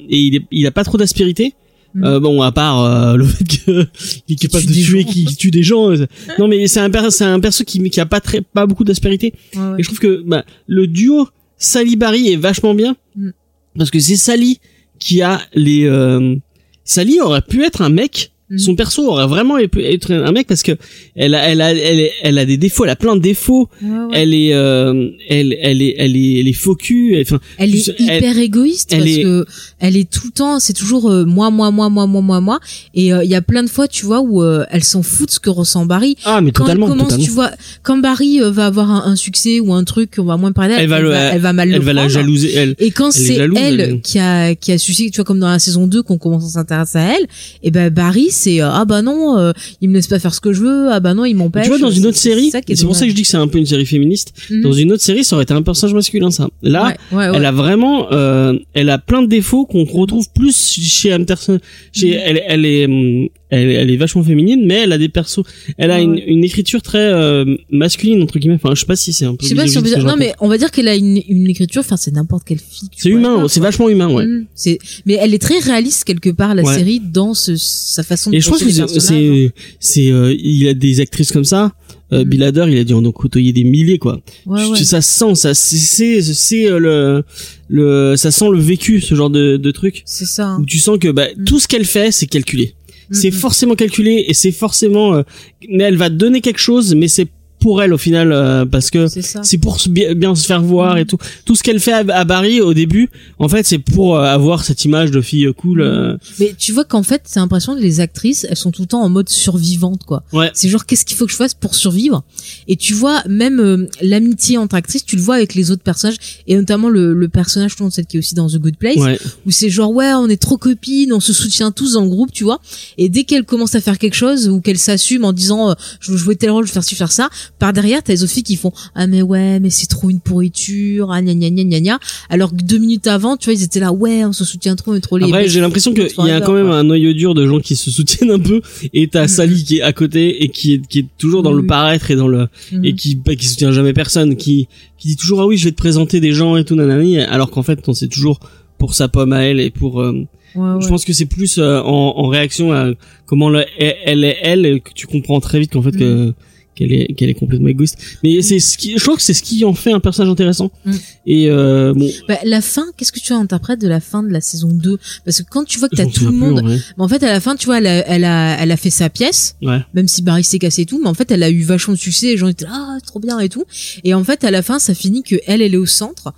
il, est, il a pas trop d'aspérité.
Mm.
Euh, bon, à part euh, le fait que il est capable de tuer, qui tue des gens. euh, Non, mais c'est un c'est un perso qui qui a pas très pas beaucoup d'aspérité.
Ouais, ouais.
Et je trouve que bah, le duo Sally Barry est vachement bien
Mm.
parce que c'est Sally qui a les. Euh... Sally aurait pu être un mec.
Mhm.
Son perso aurait vraiment pu être un mec parce que elle a, elle a, elle, elle a des défauts, elle a plein de défauts.
Ouais, ouais.
Elle est, euh, elle, elle est, elle est, elle est faux cul. elle- Enfin,
Elle est hyper égoïste
elle
parce
est-
que elle est tout le temps, c'est toujours euh, moi, moi, moi, moi, moi, moi, moi. Et euh, il y a plein de fois, tu vois, où euh, elle s'en fout de ce que ressent Barry.
ah, mais
Quand
totalement,
commence,
totalement.
tu vois, quand Barry euh, va avoir un, un succès ou un truc, on va moins parler d'elle,
Elle va le-
elle va mal
Elle
le
va la jalouser, elle.
Et quand c'est elle, qui a qui a suscité, tu vois, comme dans la saison 2 qu'on commence à s'intéresser à elle, et ben Barry c'est euh, ah bah non, euh, il me laisse pas faire ce que je veux, ah bah non, il m'empêche.
Tu vois, dans une autre série, c'est pour ça que je dis que c'est un peu une série féministe.
dommage.
Dans une autre série, ça aurait été un personnage masculin, ça. Là,
Ouais, ouais, ouais.
elle a vraiment, euh, elle a plein de défauts qu'on retrouve plus chez Anderson. Chez,
Mhm.
elle, elle est, hum, elle, elle est vachement féminine, mais elle a des persos. Elle a
Ouais,
une, une écriture très euh, masculine entre guillemets. Enfin, je sais pas si c'est un peu.
je sais pas si on peut dire,
je
non mais on va dire qu'elle a une, une écriture, enfin c'est n'importe quelle fille.
c'est humain. C'est vachement humain, ouais.
Mm, c'est, mais elle est très réaliste quelque part la
Ouais.
série dans ce, sa façon de
Et je pense que c'est,
hein.
c'est, euh, il y a des actrices comme ça. Euh. Bill Hader, il a dû en côtoyer des milliers, quoi.
Ouais, ouais.
Ça sent, ça, c'est, c'est, euh, le, le, ça sent le vécu, ce genre de, de truc.
C'est ça. hein.
Où tu sens que, bah,
Mhm.
tout ce qu'elle fait, c'est calculé. C'est forcément calculé et c'est forcément, euh, mais elle va donner quelque chose, mais c'est pour elle au final, euh, parce que
C'est
pour bien, bien se faire voir et tout. Tout ce qu'elle fait à, à Barry au début, en fait, c'est pour euh, avoir cette image de fille cool. euh,
Mais tu vois qu'en fait, c'est l'impression que les actrices, elles sont tout le temps en mode survivante, quoi.
Ouais.
C'est genre, qu'est-ce qu'il faut que je fasse pour survivre? Et tu vois, même euh, l'amitié entre actrices, tu le vois avec les autres personnages, et notamment le, le personnage, tout le monde sait qui est aussi dans The Good Place,
Ouais.
où c'est genre, ouais, on est trop copines, on se soutient tous dans le groupe, tu vois. Et dès qu'elle commence à faire quelque chose, ou qu'elle s'assume en disant, je veux jouer tel rôle, je veux faire ci, faire ça, par derrière t'as les autres filles qui font ah mais ouais mais c'est trop une pourriture ah gna gna gna gna gna alors que deux minutes avant tu vois ils étaient là ouais on se soutient trop on est trop les
Après, j'ai l'impression qu'il y a quand même un noyau dur de gens qui se soutiennent un peu, et t'as
Mhm.
Sally qui est à côté et qui est, qui est toujours dans le
Oui.
paraître et dans le,
Mhm.
et qui, bah, qui soutient jamais personne, qui, qui dit toujours ah oui je vais te présenter des gens et tout nanani, alors qu'en fait on c'est toujours pour sa pomme à elle et pour, euh,
Ouais, ouais.
je pense que c'est plus euh, en, en réaction à comment le- elle est elle que tu comprends très vite qu'en fait
Mm.
que qu'elle est qu'elle est complètement égoïste. Mais c'est ce qui, je crois que c'est ce qui en fait un personnage intéressant.
Mm.
Et euh, bon,
Bah, la fin, qu'est-ce que tu interprètes de la fin de la saison 2 Parce que quand tu vois que t'as tout le
souviens plus,
monde,
en
fait à la fin tu vois elle a, elle a, elle a fait sa pièce,
Ouais.
même si Barry s'est cassé et tout, mais en fait elle a eu vachement de succès, les gens étaient là, ah, trop bien et tout. Et en fait à la fin ça finit que elle elle est au centre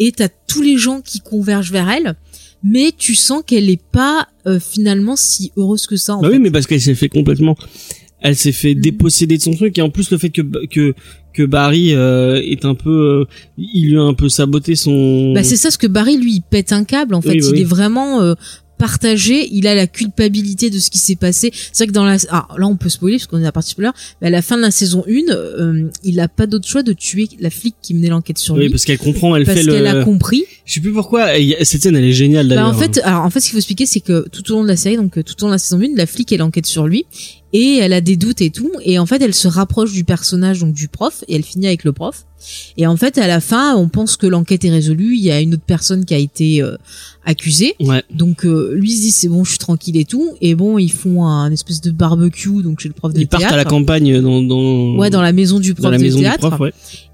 et t'as tous les gens qui convergent vers elle, mais tu sens qu'elle est pas euh, finalement si heureuse que ça. En
Bah
fait.
oui, mais parce qu'elle s'est fait complètement, elle s'est fait
Mhm.
déposséder de son truc et en plus le fait que que que Barry euh, est un peu, euh, il lui a un peu saboté son.
Bah c'est ça ce que Barry lui il pète un câble en fait,
Oui, bah
il
oui.
est vraiment euh, partagé, il a la culpabilité de ce qui s'est passé. C'est vrai que dans la ah, là on peut spoiler parce qu'on est à partie spoiler, mais à la fin de la saison 1, euh, il a pas d'autre choix de tuer la flic qui menait l'enquête sur
oui,
lui
parce qu'elle comprend, elle
parce
fait
qu'elle
le.
a compris.
Je sais plus pourquoi. Cette scène, elle est géniale
Bah,
d'ailleurs.
en fait, alors en fait, ce qu'il faut expliquer, c'est que tout au long de la série, donc euh, tout au long de la saison 1, la flic elle enquête sur lui et elle a des doutes et tout, et en fait, elle se rapproche du personnage donc du prof et elle finit avec le prof. Et en fait, à la fin, on pense que l'enquête est résolue. Il y a une autre personne qui a été euh, accusée.
Ouais.
Donc euh, lui il se dit c'est bon, je suis tranquille et tout. Et bon, ils font un espèce de barbecue donc chez le prof de
Ils partent
théâtre.
à la campagne dans dans.
Ouais, dans la maison du prof
dans la
de
maison
théâtre.
du prof, ouais.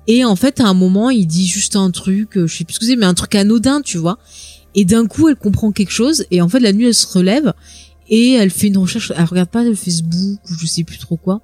Et en fait, à un moment, il dit juste un truc, euh, je sais plus ce que c'est, mais un truc anodin, tu vois. Et d'un coup, elle comprend quelque chose. Et en fait, la nuit, elle se relève et elle fait une recherche. Elle regarde pas le Facebook ou je sais plus trop quoi.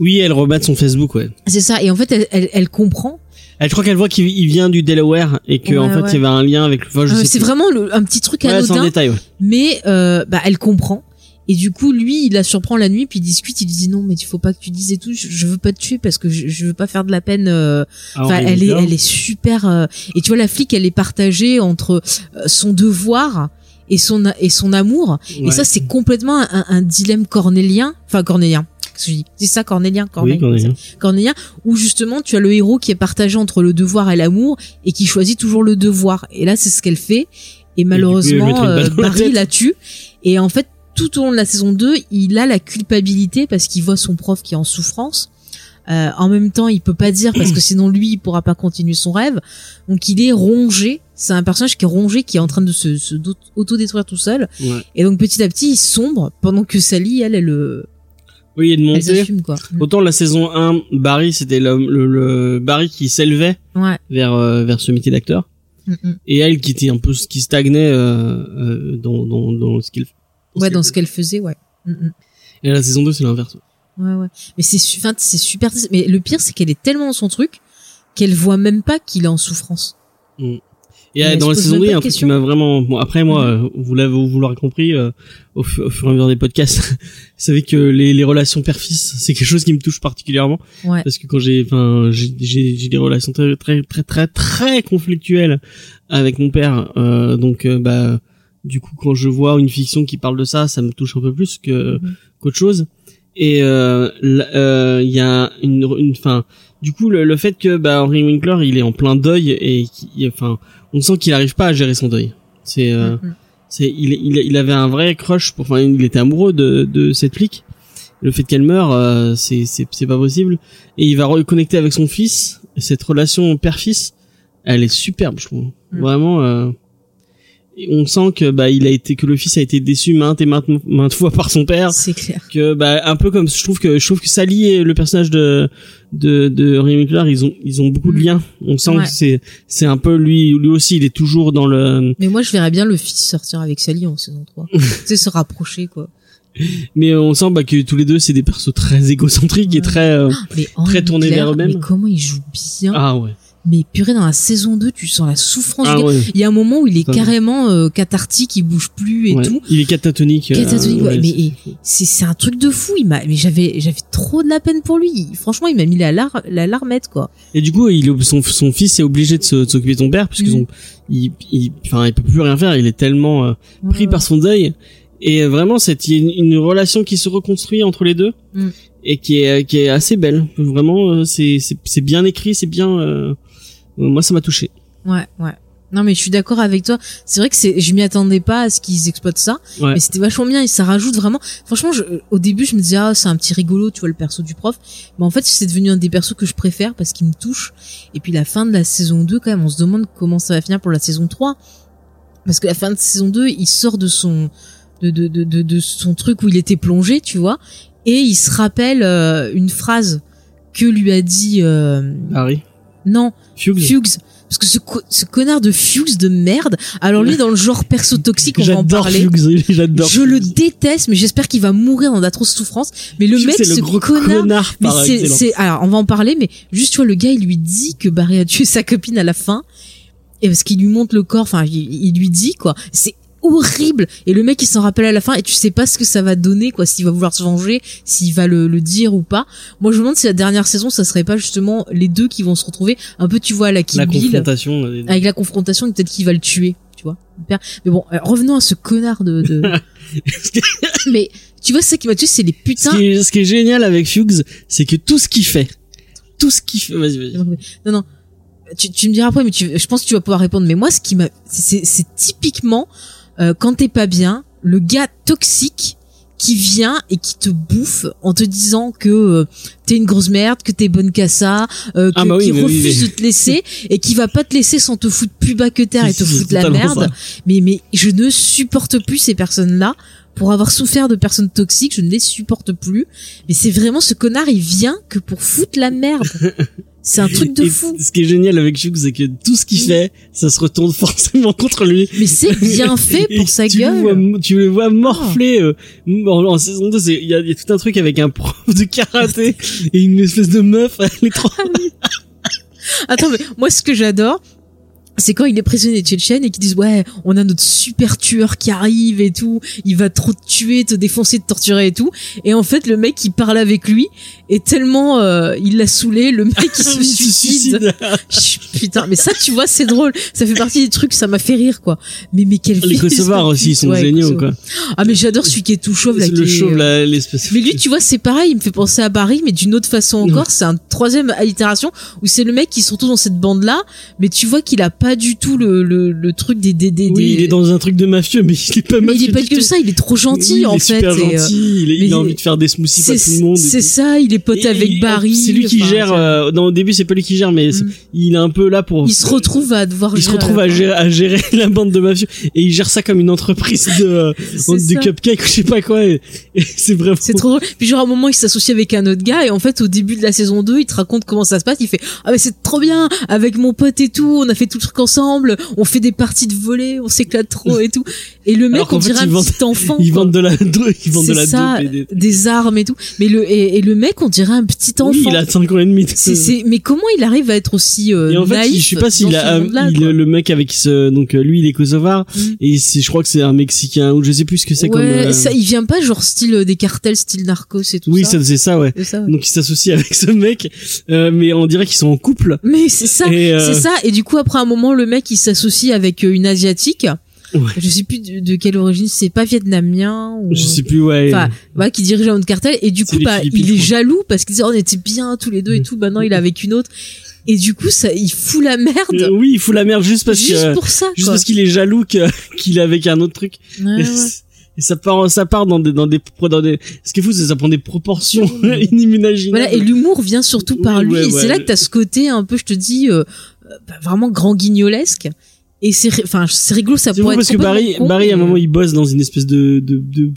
Oui, elle rebat son Facebook, ouais.
C'est ça. Et en fait, elle, elle, elle comprend.
Elle, je crois qu'elle voit qu'il il vient du Delaware et que
Ouais,
en fait
ouais.
il y avait un lien avec. Enfin, je
Euh, c'est vraiment le- un petit truc
Ouais, c'est en
anodin,
détail. Ouais.
mais euh, bah, elle comprend. Et du coup, lui, il la surprend la nuit, puis il discute. Il lui dit non, mais il faut pas que tu dises et tout. Je, je veux pas te tuer parce que je, je veux pas faire de la peine. euh,
Ah,
Enfin, elle est, elle est super. euh, et tu vois, la flic, elle est partagée entre euh, son devoir et son et son amour.
Ouais.
Et ça, c'est complètement un, un dilemme cornélien. Enfin, cornélien. Qu'est-ce que je dis C'est ça, cornélien,
Oui,
cornélien.
Cornélien.
cornélien, où justement, tu as le héros qui est partagé entre le devoir et l'amour et qui choisit toujours le devoir. Et là, c'est ce qu'elle fait. Et malheureusement, euh, Barry la tue. Et en fait, tout au long de la saison 2, il a la culpabilité parce qu'il voit son prof qui est en souffrance. Euh, en même temps, il peut pas dire parce que sinon lui, il pourra pas continuer son rêve. Donc il est rongé. C'est un personnage qui est rongé, qui est en train de se, se autodétruire tout seul.
Ouais.
Et donc petit à petit, il sombre pendant que Sally, elle, elle, le-
Oui, et de
elle
monter.
quoi.
Autant la saison 1, Barry, c'était le, le, le Barry qui s'élevait
Ouais.
vers euh, vers ce métier d'acteur,
Mm, mm.
et elle qui était un peu qui stagnait euh, euh, dans dans dans ce qu'il.
Ouais, dans ce qu'elle faisait, ouais. Mm, mm.
Et la saison 2, c'est l'inverse.
Ouais, ouais. Mais c'est, c'est super. triste. Mais le pire, c'est qu'elle est tellement dans son truc qu'elle voit même pas qu'il est en souffrance.
Et
Mais
euh,
elle
dans la saison
même
2, il y
pas
a un truc qui m'a vraiment. Bon, après moi, euh, vous l'avez vous l'aurez compris euh, au, fu- au fur et à mesure des podcasts. vous savez que les, les relations père-fils, c'est quelque chose qui me touche particulièrement
Ouais.
parce que quand j'ai, enfin, j'ai des relations très très très très très conflictuelles avec mon père. Euh, donc euh, bah du coup quand je vois une fiction qui parle de ça, ça me touche un peu plus que qu'autre chose. Et euh, là, euh, il y a une une fin. Du coup, le, le fait que bah, Henry Winkler, il est en plein deuil et enfin, on sent qu'il arrive pas à gérer son deuil. C'est, euh,
Mm,
c'est, il, il, il avait un vrai crush. Pour, enfin, il était amoureux de, de cette flic. Le fait qu'elle meure, euh, c'est, c'est, c'est pas possible. Et il va reconnecter avec son fils. Et cette relation père-fils, elle est superbe, je trouve.
Mm.
Vraiment. Euh, on sent que bah il a été que le fils a été déçu maintes et maintes, maintes fois par son père
C'est clair.
que bah un peu comme je trouve que je trouve que Sally et le personnage de de de Henry Winkler ils ont ils ont beaucoup de liens on sent
Ouais.
que c'est c'est un peu lui lui aussi il est toujours dans le
Mais moi, je verrais bien le fils sortir avec Sally en saison 3. tu sais, se rapprocher, quoi.
mais on sent bah que tous les deux c'est des persos très égocentriques et très euh,
Mais
Très tourné
Winkler,
vers eux-mêmes.
Mais comment il joue bien.
ah ouais
Mais purée, dans la saison 2, tu sens la souffrance
ah ouais,
Il y a un moment où il est carrément euh, cathartique, il bouge plus et
Ouais.
tout.
il est catatonique euh,
Catatonique, ouais, mais-
c'est-
C'est un truc de fou. Il m'a, mais j'avais j'avais trop de la peine pour lui. Franchement, il m'a mis la, lar la larmette quoi.
et du coup il son son fils est obligé de s'occuper de son père puisque
Mhm.
son il il enfin il peut plus rien faire il est tellement euh, pris par son deuil et euh, vraiment c'est il y a une, une relation qui se reconstruit entre les deux
Mm.
et qui est qui est assez belle. Vraiment, euh, c'est c'est c'est bien écrit, c'est bien. Moi, ça m'a touché.
Ouais, ouais. Non mais je suis d'accord avec toi. C'est vrai que c'est, je m'y attendais pas à ce qu'ils exploitent ça,
Ouais.
mais c'était vachement bien et ça rajoute vraiment. Franchement, je, au début, je me disais ah c'est un petit rigolo, tu vois le perso du prof. Mais en fait, c'est devenu un des persos que je préfère parce qu'il me touche. Et puis la fin de la saison 2, quand même, on se demande comment ça va finir pour la saison 3 parce que la fin de saison 2, il sort de son de de de de, de son truc où il était plongé, tu vois, et il se rappelle euh, une phrase que lui a dit euh,
Harry.
Non
Fugues.
Fugues. Parce que ce, co- ce connard de Fugues de merde, alors lui dans le genre perso toxique, on va en parler.
Fugues, j'adore.
Je le déteste, mais j'espère qu'il va mourir dans d'atroces souffrances. Mais le
Fugues,
mec,
c'est le
ce
gros
connard,
connard
mais c'est, alors on va en parler, mais juste tu vois le gars, il lui dit que Barry a tué sa copine à la fin, et parce qu'il lui montre le corps, enfin il, il lui dit quoi, c'est horrible et le mec il s'en rappelle à la fin et tu sais pas ce que ça va donner quoi s'il va vouloir se venger s'il va le, le dire ou pas moi je me demande si la dernière saison ça serait pas justement les deux qui vont se retrouver un peu tu vois à la Kill
La
Bill
confrontation. euh,
avec la confrontation peut-être qu'il va le tuer tu vois mais bon euh, revenons à ce connard de, de... mais tu vois ce qui m'a tué c'est les
Ce
putains
qui, est, ce qui est génial avec Fugues, c'est que tout ce qu'il fait, tout ce qu'il fait, vas-y, vas-y.
Non, non. Tu, tu me diras après, mais tu, je pense que tu vas pouvoir répondre. Mais moi, ce qui m'a, c'est typiquement euh, quand t'es pas bien, le gars toxique qui vient et qui te bouffe en te disant que euh, t'es une grosse merde, que t'es bonne qu'à ça, euh, que,
Ah bah oui,
qui
oui,
refuse de te laisser et qui va pas te laisser sans te foutre plus bas que terre et te foutre la merde.
ça.
Mais mais je ne supporte plus ces personnes-là. Pour avoir souffert de personnes toxiques, je ne les supporte plus. Mais c'est vraiment ce connard, il vient que pour foutre la merde. C'est un truc de fou.
Ce qui est génial avec Fugues, c'est que tout ce qu'il fait, ça se retourne forcément contre lui.
Mais c'est bien fait pour sa
tu Le
gueule.
vois, tu le vois morfler. euh, en, en saison 2, c'est- il y a, il y a tout un truc avec un prof de karaté et une espèce de meuf. Elle est trop...
Attends, mais moi, ce que j'adore, c'est quand il est prisonnier de Tchétchène et qu'ils disent ouais on a notre super tueur qui arrive et tout il va trop te tuer te défoncer te torturer et tout et en fait le mec qui parle avec lui est tellement euh, il l'a saoulé le mec il se
Il se
suicide putain mais ça tu vois c'est drôle ça fait partie des trucs ça m'a fait rire quoi mais mais quel
Les
fils de
Kosovars aussi, ils sont
Ouais,
géniaux, quoi.
ah mais j'adore celui qui est tout chauve là
le
qui
chauve,
euh,
là, l'espèce.
mais lui, tu vois, c'est pareil, il me fait penser à Barry, mais d'une autre façon encore. C'est un troisième allitération où c'est le mec qui se retrouve dans cette bande-là, mais tu vois qu'il a pas du tout le, le, le truc des, des, des,
Oui,
des-
il est dans un truc de mafieux, mais il est pas
mais
mafieux.
il est pas que ça, il est trop gentil,
Oui,
en
il est
fait.
super
et, euh,
gentil,
mais
il a envie de faire des smoothies à tout le monde.
c'est ça, il est pote
Et-
avec Barry.
C'est lui qui
enfin,
gère. euh, non, au début, c'est pas lui qui gère, mais
Mm.
il est un peu là pour.
Il se retrouve à devoir
Il se
gérer-
retrouve à gérer, à gérer la bande de mafieux et il gère ça comme une entreprise de, euh,
ça.
cupcake ou je sais pas quoi. Et, et c'est vraiment.
C'est trop drôle. Puis genre à un moment il s'associe avec un autre gars et en fait au début de la saison 2 il te raconte comment ça se passe. Il fait ah mais c'est trop bien avec mon pote et tout. On a fait tout le truc ensemble. On fait des parties de volley. On s'éclate trop et tout. Et le mec on dirait un
vendent-
petit enfant.
Ils vendent de la ils vendent de la
ça,
dope et des.
des armes et tout. Mais le et, et le mec on dirait un petit enfant.
Oui, il a 5 ans et demi.
C'est mais comment il arrive à être aussi euh,
Et en fait,
naïf
je sais pas s'il a,
ce
il- le mec avec se, donc euh, lui il est kosovar
Mm.
et c'est, je crois que c'est un mexicain ou je sais plus ce que c'est
ouais,
comme. euh,
ça il vient pas genre style euh, des cartels style narcos et tout
oui,
ça.
ça, c'est ça, ouais.
Ça, ouais.
Donc il s'associe avec ce mec, euh, mais on dirait qu'ils sont en couple.
Mais c'est ça,
Et, euh,
c'est ça. Et du coup, après un moment, le mec, il s'associe avec une asiatique.
Ouais.
Je sais plus de, de quelle origine, c'est pas vietnamien ou...
Je sais plus, ouais.
Enfin, voilà, qui dirige un autre cartel. Et du coup, bah, il est jaloux parce qu'il dit, oh, on était bien tous les deux et tout. Maintenant, il est avec une autre. Et du coup, ça, il fout la
Euh,
merde.
oui, il fout la merde juste parce
juste
que,
pour ça,
juste
quoi.
parce qu'il est jaloux qu'il est avec un autre truc.
Ouais,
et,
ouais.
et ça part, ça part dans des, dans des, dans des, ce qui est fou, c'est que ça prend des proportions inimaginables.
Voilà, et l'humour vient surtout par
Oui,
lui.
ouais,
et c'est là que t'as ce côté un peu, je te dis, euh, bah, vraiment grand guignolesque. Et c'est, enfin, c'est rigolo, ça
C'est
pourrait être
parce que Barry,
con,
Barry, à un moment, il bosse dans une espèce de, de, de,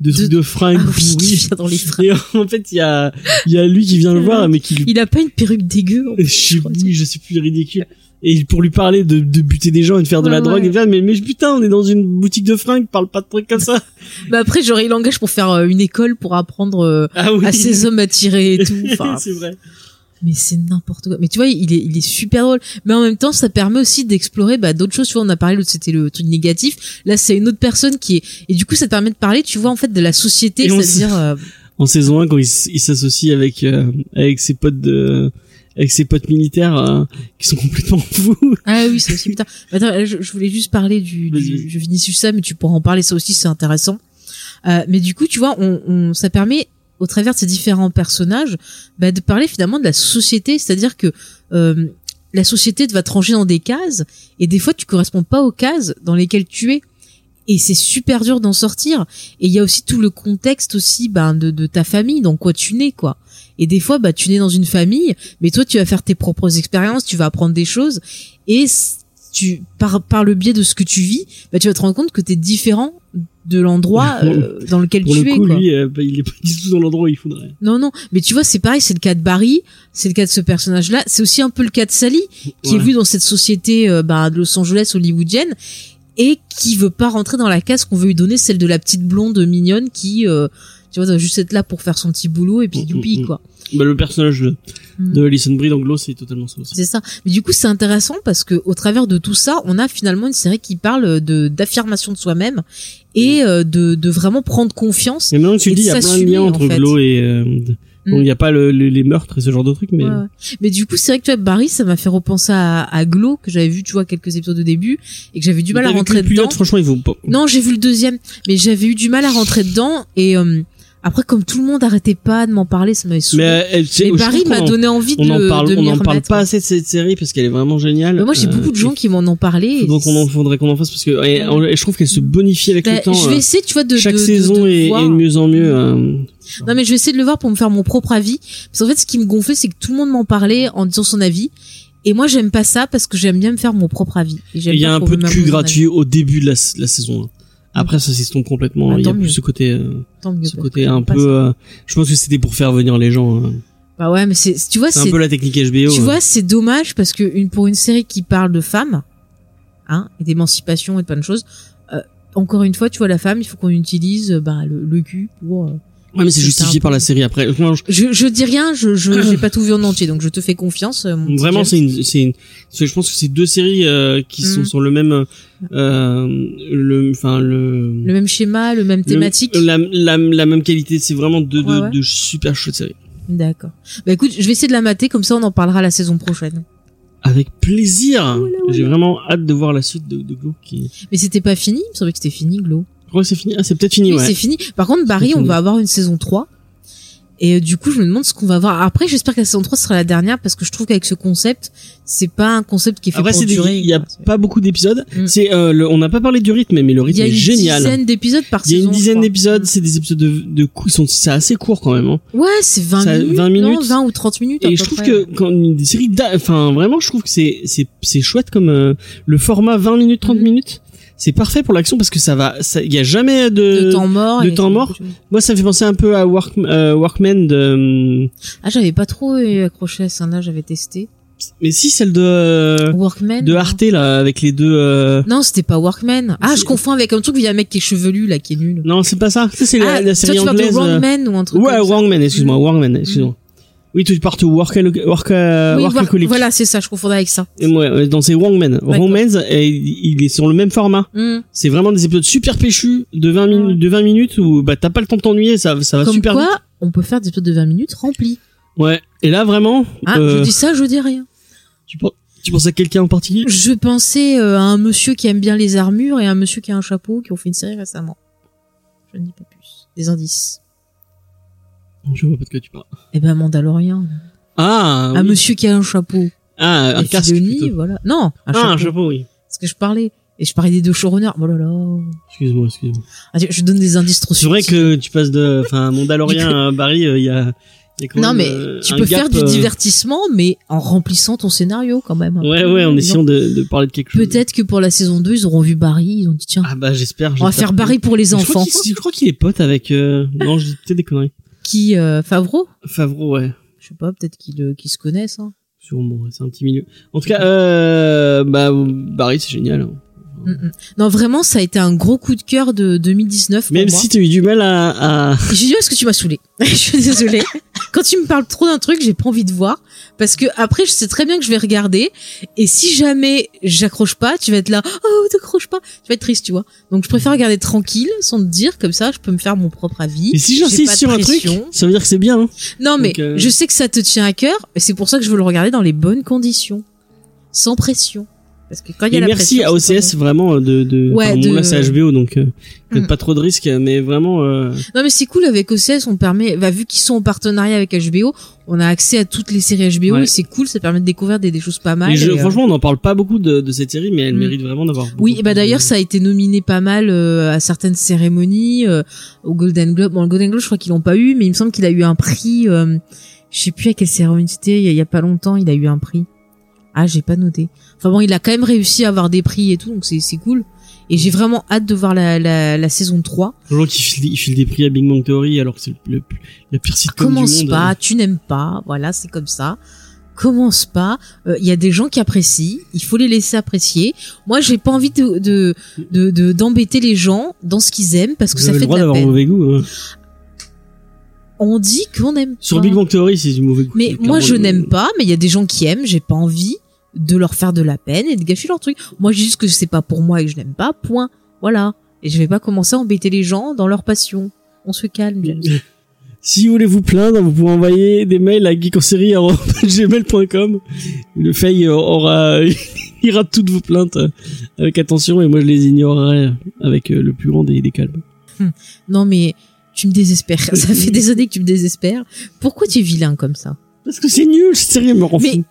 de, truc de fringues
Ah oui, qui
pourries.
vient dans les fringues.
Et en fait, il y a, il y a lui qui vient le voir, mais qui lui,
Il a pas une perruque dégueu. en
je
crois.
oui, je sais plus, ridicule. Et pour lui parler de, de buter des gens et de faire de la
Ouais,
drogue,
ouais.
et bien, mais, mais putain, on est dans une boutique de fringues, parle pas de trucs comme ça.
Bah après, j'aurais eu l'engage pour faire euh, une école pour apprendre euh,
Ah oui.
à ces hommes à tirer et tout. Enfin,
c'est vrai.
Mais c'est n'importe quoi. Mais tu vois, il est, il est super drôle. Mais en même temps, ça permet aussi d'explorer bah, d'autres choses. Tu vois, on a parlé, l'autre, c'était le truc négatif. Là, c'est une autre personne qui est... Et du coup, ça te permet de parler, tu vois, en fait, de la société. C'est-à-dire... euh,
En saison 1, quand il, s'associe avec, euh, avec ses potes de, avec ses potes militaires, euh, qui sont complètement fous.
Ah oui, c'est aussi putain. Attends, je, je voulais juste parler du, du je finis sur ça, mais tu pourras en parler ça aussi, c'est intéressant. Euh, mais du coup, tu vois, on, on, ça permet au travers de ces différents personnages, bah, de parler finalement de la société, c'est-à-dire que euh, la société te va te ranger dans des cases et des fois tu corresponds pas aux cases dans lesquelles tu es. Et c'est super dur d'en sortir. Et il y a aussi tout le contexte aussi ben de, ta famille dans quoi tu nais quoi. Et des fois bah tu nais dans une famille mais toi tu vas faire tes propres expériences tu vas apprendre des choses. Et tu par par le biais de ce que tu vis bah tu vas te rendre compte que t'es différent de l'endroit euh, dans lequel
Pour
tu
le
es
coup,
quoi.
lui, euh, bah, il est pas du tout dans l'endroit où il faudrait.
Non, non, mais tu vois, c'est pareil, c'est le cas de Barry, c'est le cas de ce personnage-là, c'est aussi un peu le cas de Sally, qui est vue dans cette société euh, bah, de Los Angeles hollywoodienne et qui veut pas rentrer dans la case qu'on veut lui donner, celle de la petite blonde mignonne qui, euh, tu vois, doit juste être là pour faire son petit boulot et puis
Mm,
youpi,
mm, mm.
quoi.
Bah, le personnage de,
Mm.
de Alison Brie dans Glow, c'est totalement ça aussi.
C'est ça. Mais du coup, c'est intéressant parce que au travers de tout ça, on a finalement une série qui parle de d'affirmation de soi-même et euh, de, de vraiment prendre confiance.
Mais maintenant que tu
Et
le dis, il y a plein de liens entre
en fait.
Glow et, euh,
Mm.
bon, il n'y a pas le, le- les meurtres et ce genre de trucs, mais
Ouais, ouais. Mais du coup, c'est vrai que tu vois, Barry, ça m'a fait repenser à, à Glow, que j'avais vu, tu vois, quelques épisodes au début, et que j'avais du mal à rentrer
le pilote,
dedans.
franchement, il vaut pas.
Non, j'ai vu le deuxième, mais j'avais eu du mal à rentrer dedans, et euh, après, comme tout le monde arrêtait pas de m'en parler, ça m'avait saoulé.
Mais,
Mais, Barry m'a
en-
donné envie de,
on en
le-
parle,
de
on
m'y
en parle pas assez de cette série parce qu'elle est vraiment géniale.
Mais moi, j'ai
Euh,
beaucoup de gens qui m'en ont parlé.
Donc on en faudrait qu'on en fasse parce que et,
Ouais.
je trouve qu'elle se bonifie avec
Bah,
le temps.
je vais
euh,
essayer, tu vois, de
Chaque
de- de-
saison
de
est, est de mieux en mieux. euh,
Non, mais je vais essayer de le voir pour me faire mon propre avis. Parce qu'en fait, ce qui me gonflait, c'est que tout le monde m'en parlait en disant son avis. Et moi, j'aime pas ça parce que j'aime bien me faire mon propre avis.
Il y a un peu de cul gratuit au début de la, la saison 1. Après, ça s'estompe complètement.
Bah,
Il y a
tant
plus
mieux.
ce côté, euh,
mieux,
ce côté un peu. euh, je pense que c'était pour faire venir les gens. euh.
Bah ouais, mais c'est, tu vois,
C'est un peu la technique HBO.
tu
euh.
vois, c'est dommage parce que une, pour une série qui parle de femmes, hein, et d'émancipation et de plein de choses, euh, encore une fois, tu vois, la femme, il faut qu'on utilise, euh, bah, le, le cul pour, euh,
Ouais, mais c'est justifié par la série. Après, moi, je-
je, je dis rien, je, je, j'ai pas tout vu en entier, donc je te fais confiance. euh, mon
vraiment, c'est une, c'est une. Je pense que c'est deux séries euh, qui sont
Mm.
sur le même, euh, le, enfin le.
le même schéma, le même
le-
thématique.
la, la, la même qualité. C'est vraiment deux, deux,
Ouais, ouais.
deux super chouettes séries.
D'accord. Bah écoute, je vais essayer de la mater, comme ça on en parlera la saison prochaine.
Avec plaisir. J'ai vraiment hâte de voir la suite de, de Glow. Qui...
Mais c'était pas fini, il me semblait que c'était fini, Glow.
Crois que c'est fini. Ah, c'est peut-être fini,
Oui,
ouais.
c'est fini. Par contre, Barry, on va avoir une saison 3. Et euh, du coup, je me demande ce qu'on va voir. Après, j'espère que la saison 3 sera la dernière parce que je trouve qu'avec ce concept, c'est pas un concept qui est fait
Après,
pour durer.
il y a pas beaucoup d'épisodes.
Mm.
C'est, euh, on n'a pas parlé du rythme, mais le
Il
rythme
y a
est
une
génial.
dizaine d'épisodes par
Il y a
saison.
une dizaine d'épisodes,
Mm.
c'est des épisodes de, de sont, c'est assez court quand même. Hein.
Ouais, c'est 20
Ça-
minutes.
20
non,
minutes.
20 ou 30 minutes.
Et je trouve
près.
que quand une d'a- enfin vraiment, je trouve que c'est c'est c'est chouette comme euh, le format 20 minutes, 30
Mhm.
minutes. C'est parfait pour l'action parce que ça va, il y a jamais de.
de temps mort.
de temps mort. Moi, ça me fait penser un peu à Work, euh, Workman de.
Ah, j'avais pas trop accroché à ça là, j'avais testé.
Mais si celle de
Workman.
de. Arte là avec les deux. euh,
Non, c'était pas Workman. Ah, je confonds avec un truc où il y a un mec qui est chevelu là, qui est nul.
Non, c'est pas ça. Ça c'est la,
ah,
la série
tu
anglaise.
de
euh,
Wrongman ou un truc
Ouais. Wrongman, excuse-moi, Wrongman, excuse-moi. Oui, parles de Work, work, euh,
Oui,
Workaholic.
voilà, c'est ça, je confondais avec ça.
Et moi, euh, dans ces Wrongman. Wrongman, et il est sur le même format.
Hmm.
C'est vraiment des épisodes super péchus de 20
Ouais.
minutes, de 20 minutes où bah t'as pas le temps de t'ennuyer, ça, ça va
Comme
super
quoi, on peut faire des épisodes de 20 minutes remplis.
vite. Ouais. Et là vraiment,
Ah,
euh,
je dis ça, je dis rien.
tu, penses, tu penses à quelqu'un en particulier?
Je pensais euh, à un monsieur qui aime bien les armures et un monsieur qui a un chapeau qui ont fait une série récemment. Je ne dis pas plus. Des indices.
Je vois pas de quoi tu parles.
Eh ben, Mandalorian.
Ah,
Un
oui.
monsieur qui a un chapeau.
ah, un casque
Filoni, voilà. Non, un
Ah,
chapeau.
un chapeau, oui.
Parce que je parlais. Et je parlais des deux showrunners. Oh là là.
Excuse-moi, excuse-moi.
Ah, je- donne des indices trop
C'est vrai que tu passes de, enfin, Mandalorian à Barry, euh, il y a, il y a quand
Non,
même,
mais
euh,
tu peux
gap,
faire du
euh,
divertissement, mais en remplissant ton scénario quand même.
Ouais, ouais, en essayant de, de parler de quelque chose.
Peut-être que pour la saison 2, ils auront vu Barry, ils ont dit tiens,
Ah bah j'espère.
on va faire Barry pour les enfants.
Je crois qu'il est pote avec. Euh... Non, je dis peut-être des conneries.
Qui euh, Favreau?
Favreau, ouais.
Je sais pas, peut-être qu'ils se connaissent. Hein.
Sûrement, c'est un petit milieu. En tout cas, euh, bah Barry, c'est génial. hein.
Non, vraiment, ça a été un gros coup de cœur de 2019 pour
Même
moi.
si t'as eu du mal à, à...
J'ai dit parce que tu m'as saoulé. je suis désolée. Quand tu me parles trop d'un truc, j'ai pas envie de voir parce que après je sais très bien que je vais regarder et si jamais j'accroche pas, tu vas être là oh t'accroches pas, tu vas être triste, tu vois. Donc je préfère regarder tranquille sans te dire comme ça, je peux me faire mon propre avis.
Mais si j'insiste sur un truc, ça veut dire que c'est bien. hein.
Non mais
Donc, euh,
je sais que ça te tient à cœur et c'est pour ça que je veux le regarder dans les bonnes conditions, sans pression. Parce que quand il y a la
merci
pression,
à OCS vraiment de, de,
Ouais,
enfin, bon,
de-
là c'est HBO donc, euh, peut-être
Mm.
pas trop de risques, mais vraiment, euh,
Non mais c'est cool avec OCS, on permet, bah, vu qu'ils sont en partenariat avec HBO, on a accès à toutes les séries HBO
Ouais.
et c'est cool, ça permet de découvrir des, des choses pas mal.
et je-
et, euh,
franchement on n'en parle pas beaucoup de, de cette série, mais elle
Mm.
mérite vraiment d'avoir
Oui, et bah d'ailleurs
de-
ça a été nominé pas mal euh, à certaines cérémonies, euh, au Golden Globe. Bon, le Golden Globe, je crois qu'ils l'ont pas eu, mais il me semble qu'il a eu un prix. Je sais plus à quelle cérémonie c'était. Il y, y a pas longtemps, il a eu un prix. Ah, j'ai pas noté. Enfin bon, il a quand même réussi à avoir des prix et tout, donc c'est cool. Et j'ai vraiment hâte de voir la, la, la saison 3.
Les gens qui filent, ils filent des prix à Big Bang Theory alors que c'est le, le, la pire sitcom du
Commence
monde.
pas, tu n'aimes pas, voilà, c'est comme ça. Commence pas. Euh, Il y a des gens qui apprécient, il faut les laisser apprécier. Moi, j'ai pas envie de de de- de- d'embêter les gens dans ce qu'ils aiment parce que
Vous
ça
avez
fait
le droit
de la
d'avoir
peine.
mauvais goût. hein.
On dit qu'on aime
Sur
pas.
Big Bang Theory, c'est du mauvais goût.
Mais moi, je n'aime pas, mais il y a des gens qui aiment, j'ai pas envie de leur faire de la peine et de gâcher leur truc. Moi, je dis juste que c'est pas pour moi et que je n'aime pas, point. Voilà. Et je vais pas commencer à embêter les gens dans leur passion. On se calme, James.
Si vous voulez vous plaindre, vous pouvez envoyer des mails à geekonsérie.gmail.com. Le Faye aura, ira toutes vos plaintes avec attention et moi je les ignorerai avec le plus grand des, des calmes.
Non, mais tu me désespères. Ça fait des années que tu me désespères. Pourquoi tu es vilain comme ça?
Parce que c'est nul, cette série elle me rend
Mais-
fou.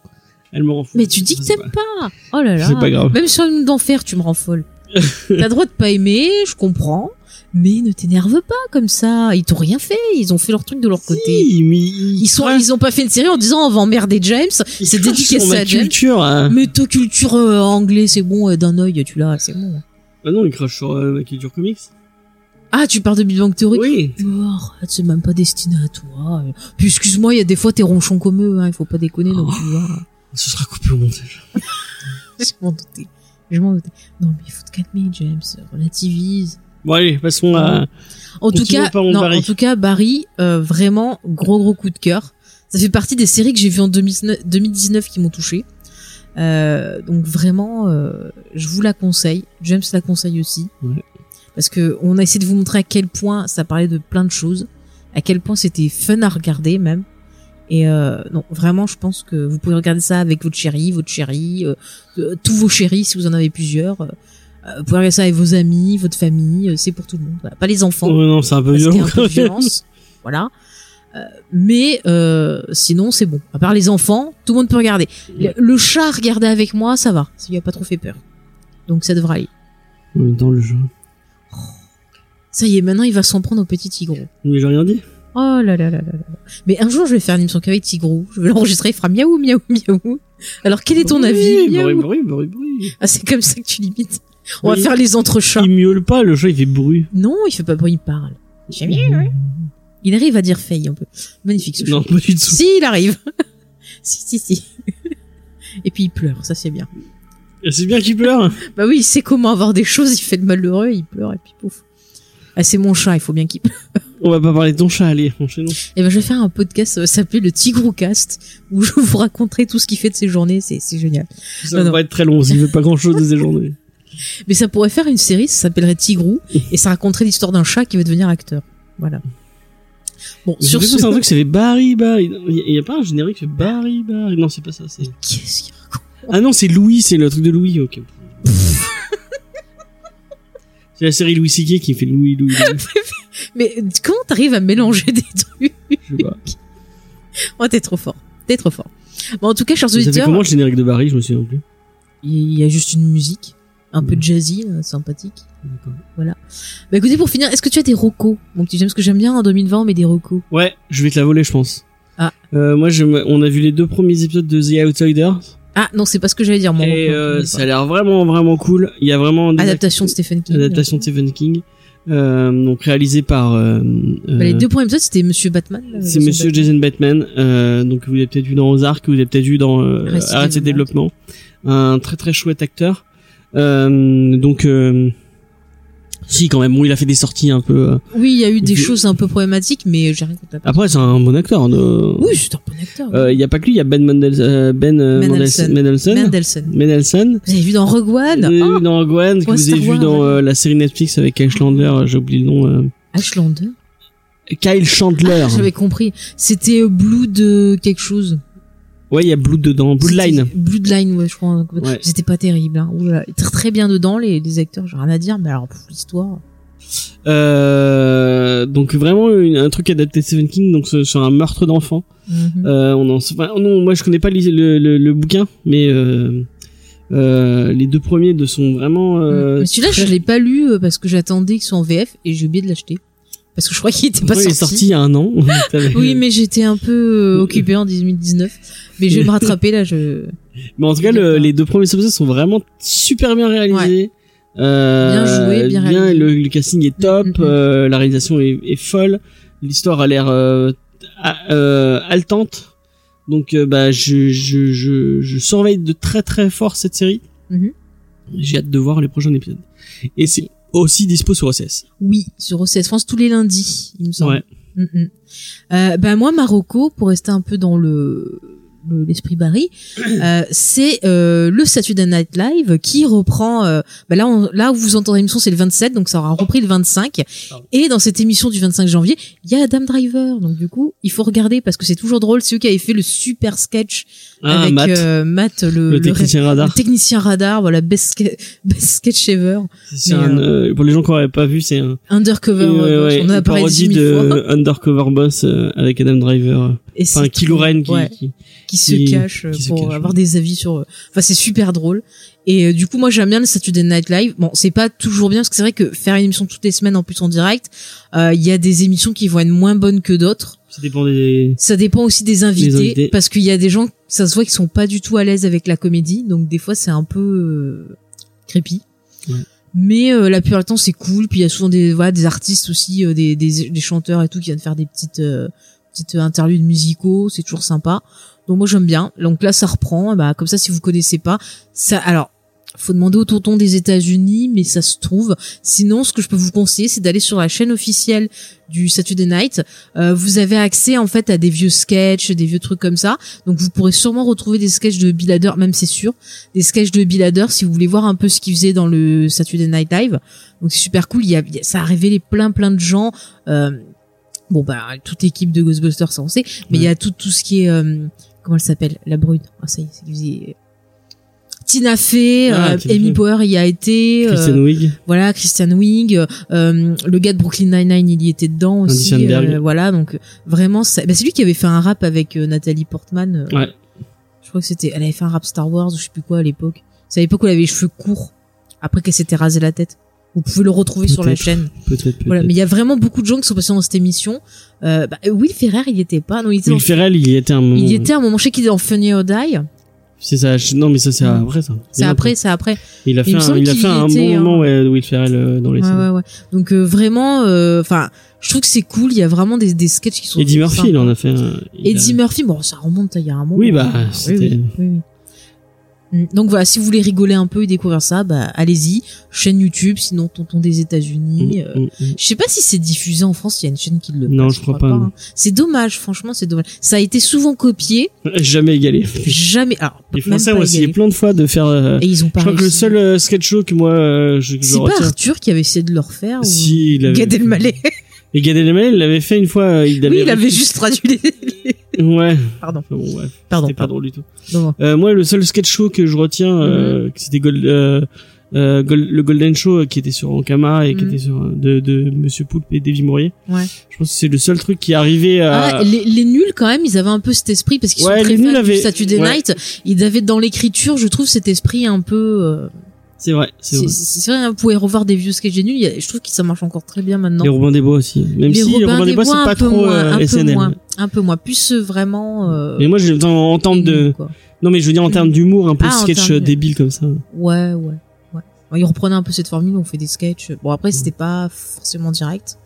Elle me rend fou.
Mais tu dis que
C'est
t'aimes pas. Oh là là.
C'est pas grave.
Même sur une d'enfer, tu me rends folle. T'as le droit de pas aimer, je comprends. Mais ne t'énerve pas comme ça. Ils t'ont rien fait. Ils ont fait leur truc de leur côté.
Si, mais ils,
Ils sont, ils ont pas fait une série en disant on va emmerder James. C'est dédicacé à James.
culture. hein.
Mais ta culture euh, anglais, c'est bon, euh, d'un œil, tu l'as, c'est bon.
Ah non, ils crachent sur euh, ma culture comics.
Ah, tu parles de Big Bang Theory
Oui.
Oh, arrête, c'est même pas destiné à toi. Puis excuse-moi, il y a des fois t'es ronchon comme eux, hein, il faut pas déconner, donc tu vois.
Ce sera coupé au montage.
Je m'en doutais. Je m'en doutais. Non, mais il faut te calmer, James. Relativise.
Bon allez, passons à...
En tout cas, non,
Barry.
en tout cas, Barry, euh, vraiment gros gros coup de cœur. Ça fait partie des séries que j'ai vues en 2019, 2019 qui m'ont touché. Euh, donc vraiment, euh, je vous la conseille. James la conseille aussi.
Ouais.
Parce que on a essayé de vous montrer à quel point ça parlait de plein de choses, à quel point c'était fun à regarder même. Et euh, non, vraiment, je pense que vous pouvez regarder ça avec votre chéri, votre chérie, euh, euh, tous vos chéris si vous en avez plusieurs. Euh, vous pouvez regarder ça avec vos amis, votre famille, euh, c'est pour tout le monde. Voilà. Pas les enfants
Oh, non, c'est un peu violent.
un peu de violence. voilà. Euh, mais euh, sinon, c'est bon. À part les enfants, tout le monde peut regarder. Le, le chat regarder avec moi, ça va. Ça lui a pas trop fait peur. Donc ça devrait aller.
Dans le jeu.
Ça y est, maintenant il va s'en prendre au petit Tigrou.
Mais j'ai rien dit.
Oh là là là là là. Mais un jour, je vais faire une émission qu'avec Tigrou. Je vais l'enregistrer, il fera miaou, miaou, miaou. Alors, quel est ton avis
bruit, bruit, bruit, bruit.
Ah, c'est comme ça que tu limites. On va faire les entrechats.
Il miaule pas, le chat il fait bruit.
Non, il fait pas bruit, il parle. Miaou. Il arrive à dire faille un peu. Magnifique ce chat.
Non, pas du tout.
Si, il arrive. si, si, si. Et puis il pleure, ça c'est bien.
C'est bien qu'il pleure.
Bah oui, il sait comment avoir des choses, il fait de malheureux, il pleure et puis pouf. Ah, c'est mon chat, il faut bien qu'il pleure.
On va pas parler de ton chat, allez, enchaînons.
Et ben je vais faire un podcast, ça va s'appeler le Tigroucast, où je vous raconterai tout ce qu'il fait de ses journées, c'est c'est génial.
Ça
Non,
va
non.
pas être très long, s'il fait pas grand chose de ces journées.
Mais ça pourrait faire une série, ça s'appellerait Tigrou, et ça raconterait l'histoire d'un chat qui veut devenir acteur. Voilà. Bon,
J'ai
sur ce...
à un truc, fait Barry, Barry. Il y, a- il pas un générique fait Barry, Barry. Non, c'est pas ça, c'est.
Qu'est-ce qu'il raconte?
Ah non, c'est Louis, c'est le truc de Louis, ok. C'est la série Louis C.K. qui fait Louis, Louis, Louis.
Mais comment t'arrives à mélanger des trucs
Je sais pas.
Oh, t'es trop fort. T'es trop fort. Bon, en tout cas, chers
Ça fait
auditeurs,
comment le générique de Barry, je me souviens plus.
il y a juste une musique, un peu jazzy, euh, sympathique. Bah écoutez, pour finir, est-ce que tu as des recos Mon petit James, ce que j'aime bien en 2020, mais des recos.
Ouais, je vais te la voler, je pense.
Ah.
Euh, moi, je, on a vu les deux premiers épisodes de The Outsiders.
Ah non, c'est pas ce que j'allais dire, mon
et euh, ça a l'air vraiment, vraiment cool. Il y a vraiment des
Adaptation de Stephen King.
adaptation de Stephen King. Euh, donc réalisé par euh,
Bah, les
euh,
deux premiers épisodes, c'était Monsieur Batman. là,
c'est Monsieur
Batman.
Jason Bateman, euh, donc vous l'avez peut-être vu dans Ozark, vous l'avez peut-être vu dans euh,
Arrested Development.
Development, un très très chouette acteur. Euh, donc euh, si quand même, bon, il a fait des sorties un peu. euh,
Oui, il y a eu des
Je-
choses un peu problématiques, mais j'ai rien contre.
Après, c'est un bon acteur. euh,
Oui, c'est un bon acteur.
euh, Il y a pas que lui, il y a Ben euh, Ben
Mendelsohn.
Mendelsohn, Mendelsohn,
Mendelssohn.
Mendelsohn.
Vous avez vu dans Rogue One?
Vous avez
Oh,
vu dans Rogue One, que vous avez vu dans la série Netflix avec euh, j'ai oublié le nom.
Ashlander.
Kyle Chandler.
Ah, J'avais compris. C'était Blue de quelque chose.
Ouais, il y a Blood dedans, Bloodline.
Bloodline, ouais, je crois.
Ouais.
C'était pas terrible. Hein. Oula, très, très bien dedans les, les acteurs, j'ai rien à dire. Mais alors l'histoire.
Euh, donc vraiment une- un truc adapté de Stephen King, donc sur un meurtre d'enfant.
Mhm.
Euh, on en, enfin, non, moi je connais pas le, le, le bouquin, mais euh, euh, les deux premiers de sont vraiment. Euh,
mais celui-là, je
très-
l'ai pas lu euh, parce que j'attendais qu'il soit en VF et j'ai oublié de l'acheter parce que je crois qu'il était pas
Ouais, il est
sorti.
sorti il y a un an.
Oui, mais j'étais un peu euh, occupée en 2019. Mais je vais me rattraper là. Je
Mais en tout cas, le- les deux premiers épisodes sont vraiment super bien réalisés. Euh,
Bien joué, bien réalisé.
le, le casting est top,
Mm, mm, mm.
euh, la réalisation est, est folle, l'histoire a l'air euh, euh, haletante. Donc euh, bah je, je, je, je surveille de très très fort cette série.
Mhm.
J'ai hâte de voir les prochains épisodes. Et c'est aussi dispo sur OCS.
oui sur OCS France tous les lundis, il me semble.
Ouais.
Mm, mm. Euh, bah moi Marocco pour rester un peu dans le le- l'esprit Barry, euh, c'est euh, le Saturday Night Live qui reprend. euh, bah là, on- là où vous entendez l'émission, c'est le 27, donc ça aura repris le 25. Et dans cette émission du 25 janvier, il y a Adam Driver. Donc du coup, il faut regarder parce que c'est toujours drôle. C'est eux qui avaient fait le super sketch
Ah,
avec
Matt,
euh, Matt, le,
le technicien
le
radar.
technicien radar. Voilà, best, best sketch ever. Mais,
un, euh, pour les gens qui n'auraient pas vu, c'est un
Undercover.
Ouais,
euh,
ouais,
on a
une
parlé
parodie de
fois.
Undercover Boss euh, avec Adam Driver.
Et
Enfin, qui,
ouais.
qui-
qui se
qui-
cache euh,
se
pour
cache,
avoir
ouais.
des avis sur. euh, Enfin, c'est super drôle. Et euh, du coup, moi, j'aime bien le Saturday Night Live. Bon, c'est pas toujours bien parce que c'est vrai que faire une émission toutes les semaines en plus en direct, euh, il y a des émissions qui vont être moins bonnes que d'autres.
ça dépend des.
Ça dépend aussi des invités,
invités.
parce qu'il y a des gens, ça se voit qui sont pas du tout à l'aise avec la comédie, donc des fois c'est un peu euh, creepy.
Ouais.
Mais euh, la plupart du temps c'est cool. Puis il y a souvent des voilà des artistes aussi, euh, des, des des chanteurs et tout qui viennent faire des petites euh, petites interludes musicaux. C'est toujours sympa. Donc moi j'aime bien. Donc là ça reprend. Bah comme ça si vous connaissez pas, ça alors faut demander au tonton des États-Unis, mais ça se trouve. Sinon, ce que je peux vous conseiller, c'est d'aller sur la chaîne officielle du Saturday Night. Euh, vous avez accès en fait à des vieux sketchs, des vieux trucs comme ça. Donc vous pourrez sûrement retrouver des sketchs de Bill Hader, même c'est sûr, des sketchs de Bill Hader si vous voulez voir un peu ce qu'il faisait dans le Saturday Night Live. Donc c'est super cool. Il y a- ça a révélé plein plein de gens. Euh, bon bah toute équipe de Ghostbusters, ça on sait, mais il y a tout tout ce qui est euh, comment elle s'appelle, la brune. Ah ça y est, c'est faisait- Tina Fey,
Ah,
euh, Amy. Power y a été, euh,
Kristen Wiig.
voilà Christian Wiig, euh, le gars de Brooklyn Nine-Nine il y était dedans aussi, euh, voilà donc euh, vraiment ça- bah, c'est lui qui avait fait un rap avec euh, Nathalie Portman, euh,
Ouais.
je crois que c'était, elle avait fait un rap Star Wars ou je sais plus quoi à l'époque, c'est à l'époque où elle avait les cheveux courts, après qu'elle s'était rasé la tête. Vous pouvez le retrouver sur la chaîne.
Peut-être, peut-être.
Voilà, mais il y a vraiment beaucoup de gens qui sont passés dans cette émission. Euh, bah, Will Ferrer, il y était pas. Non, il était.
Will
dans-
Ferrell, il y était un moment.
il y était un moment. Je sais qu'il est dans Funny or Die.
C'est ça. Non, mais ça, c'est après, ça.
C'est après, c'est après.
Il a
Il
fait
me
un, il a fait un
était,
bon moment, ouais, Will Ferrell euh, dans les
Ouais, ouais, ouais. Donc euh, vraiment, enfin, je trouve que c'est cool. Il y a vraiment des, des sketchs qui sont.
Eddie Murphy,
sympas.
il en a fait un. il
Eddie
a-
Murphy, bon, ça remonte à il y a un moment.
Oui, bah, c'était-
oui, oui, oui. Mm. Donc voilà, si vous voulez rigoler un peu et découvrir ça, bah allez-y. Chaîne YouTube, sinon Tonton des États-Unis. euh,
Mm, mm, mm.
Je sais pas si c'est diffusé en France. Il y a une chaîne qui le.
Non,
passe,
je crois pas,
hein. C'est dommage, franchement, c'est dommage. Ça a été souvent copié,
Jamais égalé.
jamais. Alors,
Les Français ont essayé plein de fois de faire. euh,
Et ils ont
je
pas
crois que le seul euh, sketch show que moi euh, je, je
C'est pas
retiens.
Arthur qui avait essayé de le refaire ou
Si, il avait.
Gad Elmaleh.
Et Gad Elmaleh, il l'avait fait une fois. euh, Il avait.
Oui, il avait juste traduit les.
Ouais.
Pardon.
Bon, ouais.
Pardon,
C'était pas
pardon.
drôle du tout.
Non, non.
Euh, moi, le seul sketch show que je retiens, euh,
Mhm.
c'était Gold, euh, euh, Gold- le Golden Show euh, qui était sur Ankama et qui
Mhm.
était sur de, de Monsieur Poulpe et Davy Mourier.
Ouais.
Je pense que c'est le seul truc qui est arrivé à.
Ah, les, les nuls quand même, ils avaient un peu cet esprit parce qu'ils
Ouais,
sont très fans
avaient-
du Saturday
ouais.
Night. Ils avaient dans l'écriture, je trouve cet esprit un peu.
C'est vrai, c'est vrai.
c'est vrai, hein, vous pouvez revoir des vieux sketchs des nuls. Je trouve que ça marche encore très bien maintenant.
Les Robin des Bois aussi. Même si les Robin des Bois, c'est pas
peu
trop
moins,
euh,
un peu
SNL.
moins, un peu moins, plus euh, vraiment. euh,
Mais moi, j'ai en, en termes de.
quoi.
Non, mais je veux dire en termes d'humour, un peu
Ah,
sketch
termes
débile comme ça.
Ouais, ouais, ils reprenaient un peu cette formule, on fait des sketchs. Bon après, c'était pas forcément direct,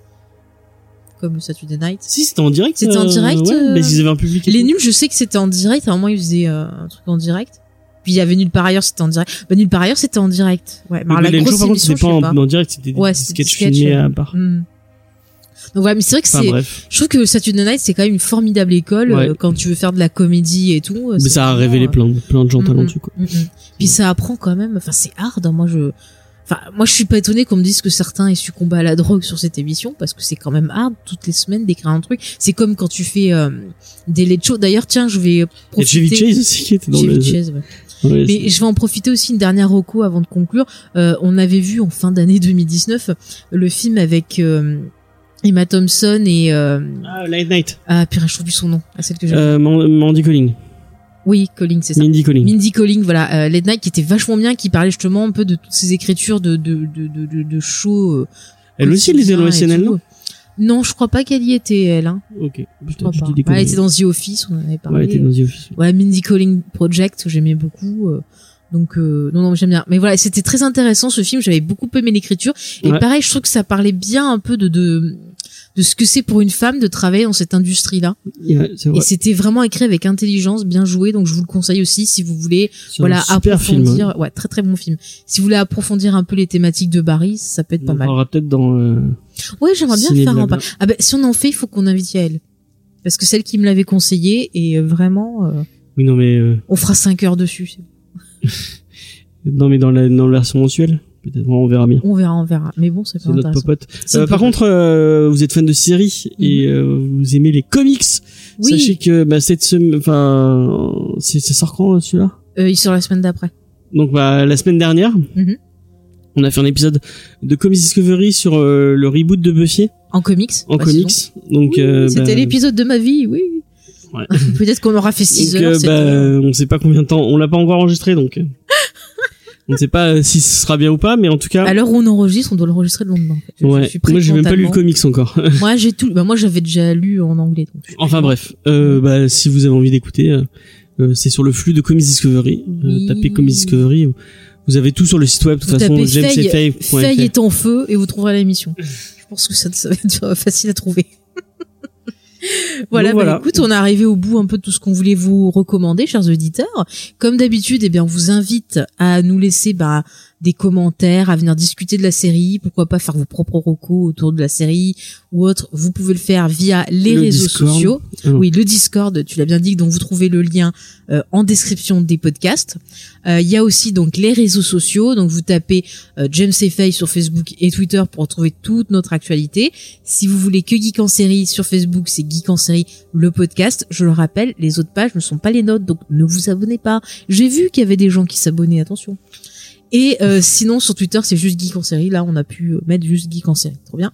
comme le Saturday Night.
Si, c'était en direct.
C'était en
euh,
direct,
Ouais,
euh,
mais ils avaient un public.
Les nuls, je sais que c'était en direct. À un moment, ils faisaient euh, un truc en direct. Puis il y avait Nulle par ailleurs, c'était en direct. Bah, Nulle par ailleurs, c'était en direct. Ouais. Mais la grosse
Show, par contre,
émission,
c'était pas en,
pas.
en direct, c'était des,
Ouais,
des sketchs filmés à part.
Hmm. Donc ouais, mais c'est vrai que
Enfin,
c'est. Je trouve que Saturday Night, c'est quand même une formidable école
Ouais.
euh, quand tu veux faire de la comédie et tout. euh,
Mais ça a révélé
euh,
plein de, plein de gens
mm,
talentueux, quoi.
mm, mm. Puis ça apprend quand même. Enfin, c'est hard. hein. Moi, je. Enfin, moi, je suis pas étonné qu'on me dise que certains aient succombé à la drogue sur cette émission, parce que c'est quand même hard toutes les semaines d'écrire un truc. C'est comme quand tu fais euh, des late shows. D'ailleurs, tiens, je vais
Et Chevy
profiter.
Chase aussi qui était dans
Chevy
le.
Chase, ouais.
Ouais,
Mais je vais en profiter aussi une dernière reco avant de conclure. Euh, on avait vu en fin d'année 2019 le film avec euh, Emma Thompson et euh,
Ah, Light Night.
ah pire, je trouve plus son nom. Ah, celle que j'ai.
Euh, Man- Mandy Colling.
Oui, Colling, c'est ça.
Mindy Colling.
Mindy Colling, voilà, euh, Late Night qui était vachement bien, qui parlait justement un peu de toutes ces écritures de de de de, de, euh,
Elle aussi, elle était dans SNL,
tout.
non?
Non, je crois pas qu'elle y était elle. Hein.
Ok.
Je crois
je
pas. Ouais, elle était dans The Office, on en avait
Ouais,
parlé.
elle était dans The Office.
Ouais, Mindy Calling Project j'aimais beaucoup. Donc euh, non non j'aime bien. Mais voilà, c'était très intéressant ce film. J'avais beaucoup aimé l'écriture et
Ouais.
pareil, je trouve que ça parlait bien un peu de de de ce que c'est pour une femme de travailler dans cette.
Ouais, c'est vrai.
Et c'était vraiment écrit avec intelligence, bien joué. Donc je vous le conseille aussi si vous voulez voilà
film.
approfondir.
hein.
Ouais, très très bon film. Si vous voulez approfondir un peu les thématiques de Barry, ça peut être
On
pas
en
mal.
parlera peut-être dans. euh,
Ouais, j'aimerais bien faire un pas. Ah ben si on en fait, il faut qu'on invite Yael. Parce que celle qui me l'avait conseillé et euh, vraiment euh,
Oui, non, mais. euh,
on fera 5 heures dessus.
Non, mais dans la, dans la version mensuelle. Peut-être, on verra bien.
On verra, on verra. Mais bon, c'est
C'est
pas
notre
intéressant.
popote. Euh, par contre, euh, vous êtes fan de séries et euh, vous aimez les comics.
Oui.
Sachez que bah, cette semaine, enfin, c'est ça sort quand celui-là?
Euh, il sort la semaine d'après.
Donc bah, la semaine dernière,
Mhm.
on a fait un épisode de Comics Discovery sur euh, le reboot de Buffy
En comics.
en
bah,
comics. Donc
Oui,
euh,
C'était
bah,
l'épisode de ma vie, oui.
Ouais.
Peut-être qu'on aura fait 6
donc,
heures.
euh, bah, on sait pas combien de temps. On l'a pas encore enregistré, donc euh, on ne sait pas euh, si ce sera bien ou pas, mais en tout cas.
À l'heure où on enregistre, on doit l'enregistrer le lendemain. Je- je
Ouais.
suis prête
Moi, j'ai même pas lu le comics encore.
Moi, j'ai tout. Bah, moi, j'avais déjà lu en anglais. Donc je
Enfin bref, euh, bah, si vous avez envie d'écouter, euh, c'est sur le flux de Comics Discovery. Euh, tapez Comics Discovery. Vous avez tout sur le site web. De toute
Vous
façon,
Feuille,
jamesfay.fr.
Feuille est en feu et vous trouverez l'émission. Je pense que ça, ça va être facile à trouver. Voilà,
Donc,
bah,
voilà.
écoute, on est arrivé au bout un peu de tout ce qu'on voulait vous recommander, chers auditeurs. Comme d'habitude, eh bien, on vous invite à nous laisser bah, des commentaires, à venir discuter de la série, pourquoi pas faire vos propres recos autour de la série ou autre. Vous pouvez le faire via les
Le
réseaux
Discord.
sociaux.
Ah.
Oui, le Discord, tu l'as bien dit, donc vous trouvez le lien euh, en description des podcasts. Euh, Il y a aussi donc les réseaux sociaux, donc vous tapez euh, James et Faye sur Facebook et Twitter pour retrouver toute notre actualité. Si vous voulez que Geek en série sur Facebook, c'est Geek en série le podcast. Je le rappelle, les autres pages ne sont pas les notes, donc ne vous abonnez pas. J'ai vu qu'il y avait des gens qui s'abonnaient, attention. Et euh, sinon sur Twitter c'est juste Geek en série. Là on a pu euh, mettre juste Geek en série, trop bien.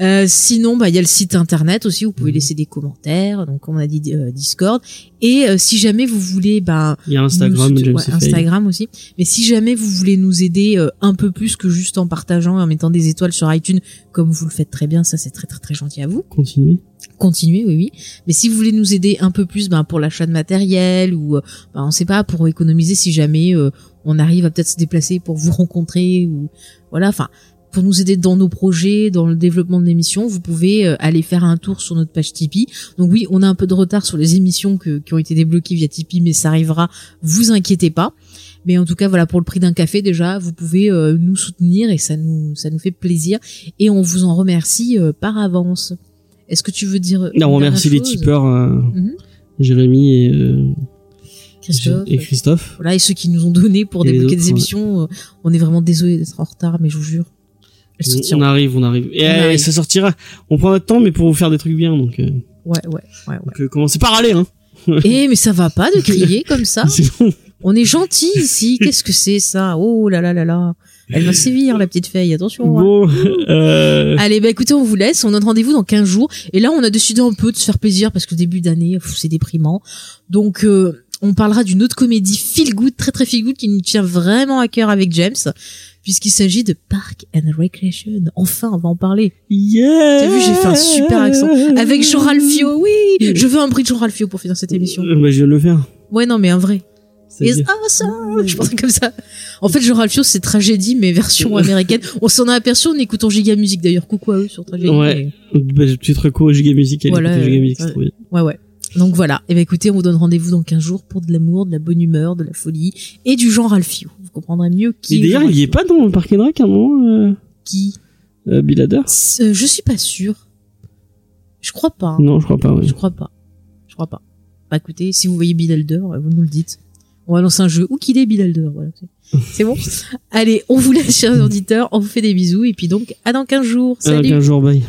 Euh, sinon bah il y a le site internet aussi. Vous pouvez laisser des commentaires. Donc comme on a dit euh, Discord. Et euh, si jamais vous voulez bah
Il y a Instagram,
nous- ouais. Instagram aussi. Mais si jamais vous voulez nous aider euh, un peu plus que juste en partageant et en mettant des étoiles sur iTunes, comme vous le faites très bien, ça c'est très très très gentil à vous.
Continuez.
Continuez, oui oui. Mais si vous voulez nous aider un peu plus, ben pour l'achat de matériel ou ben, on sait pas pour économiser si jamais euh, on arrive à peut-être se déplacer pour vous rencontrer ou voilà, enfin pour nous aider dans nos projets, dans le développement de l'émission, vous pouvez euh, aller faire un tour sur notre page Tipeee. Donc oui, on a un peu de retard sur les émissions que- qui ont été débloquées via Tipeee, mais ça arrivera, vous inquiétez pas. Mais en tout cas, voilà, pour le prix d'un café déjà, vous pouvez euh, nous soutenir et ça nous ça nous fait plaisir et on vous en remercie euh, par avance. Est-ce que tu veux dire
Non, on remercie les tipeurs, euh,
Mhm.
Jérémy et, euh,
Christophe
et Christophe.
Voilà, et ceux qui nous ont donné pour
Et
débloquer des émissions, euh, on est vraiment désolé d'être en retard, mais je vous jure.
On, arrive, on arrive. Et
On
euh,
arrive.
ça sortira. On prend notre temps, mais pour vous faire des trucs bien. Donc, euh,
Ouais, ouais, ouais, ouais.
donc, euh, commencez par aller, hein.
Eh, mais ça va pas de crier comme ça.
Sinon,
On est gentil ici. Qu'est-ce que c'est ça? Oh là là là là. Elle va sévir, la petite fille. Attention. hein.
bon, euh,
Allez, bah écoutez, on vous laisse. On a rendez-vous dans 15 jours. Et là, on a décidé un peu de se faire plaisir parce que début d'année, c'est déprimant. Donc, euh, on parlera d'une autre comédie feel good, très très feel good, qui nous tient vraiment à cœur avec James, puisqu'il s'agit de Park and Recreation. Enfin, on va en parler.
yeah.
T'as vu, j'ai fait un super accent. Avec Jean Ralphio, oui Je veux un prix de Jean Ralphio pour finir cette émission.
Euh, bah, je viens de le faire.
Ouais, non, mais un vrai.
C'est-à-dire-
awesome Je pensais comme ça. En fait, Jean Ralphio, c'est Tragédie, mais version américaine. On s'en a aperçu en écoutant Giga Music, d'ailleurs. Coucou à eux sur Tragédie.
Ouais. Bah, petite reco Giga Music,
Voilà,
Giga Music.
Ouais, ouais. Donc voilà. Et ben écoutez, on vous donne rendez-vous dans 15 jours pour de l'amour, de la bonne humeur, de la folie et du Jean Ralphio. Vous comprendrez mieux qui
Mais d'ailleurs, il y est pas dans le Park and Rec à un moment, euh,
Qui
euh, Bill Hader?
Euh, Je suis pas sûre. Je crois pas. hein.
Non, je crois pas, ouais.
Je crois pas. Je crois pas. Bah écoutez, si vous voyez Bill Elder, euh, vous nous le dites. On va lancer un jeu. Où qu'il est, Bill Hader Voilà. c'est- bon Allez, on vous laisse, chers auditeurs. On vous fait des bisous. Et puis donc, à dans 15 jours. Salut
15 jours, bye.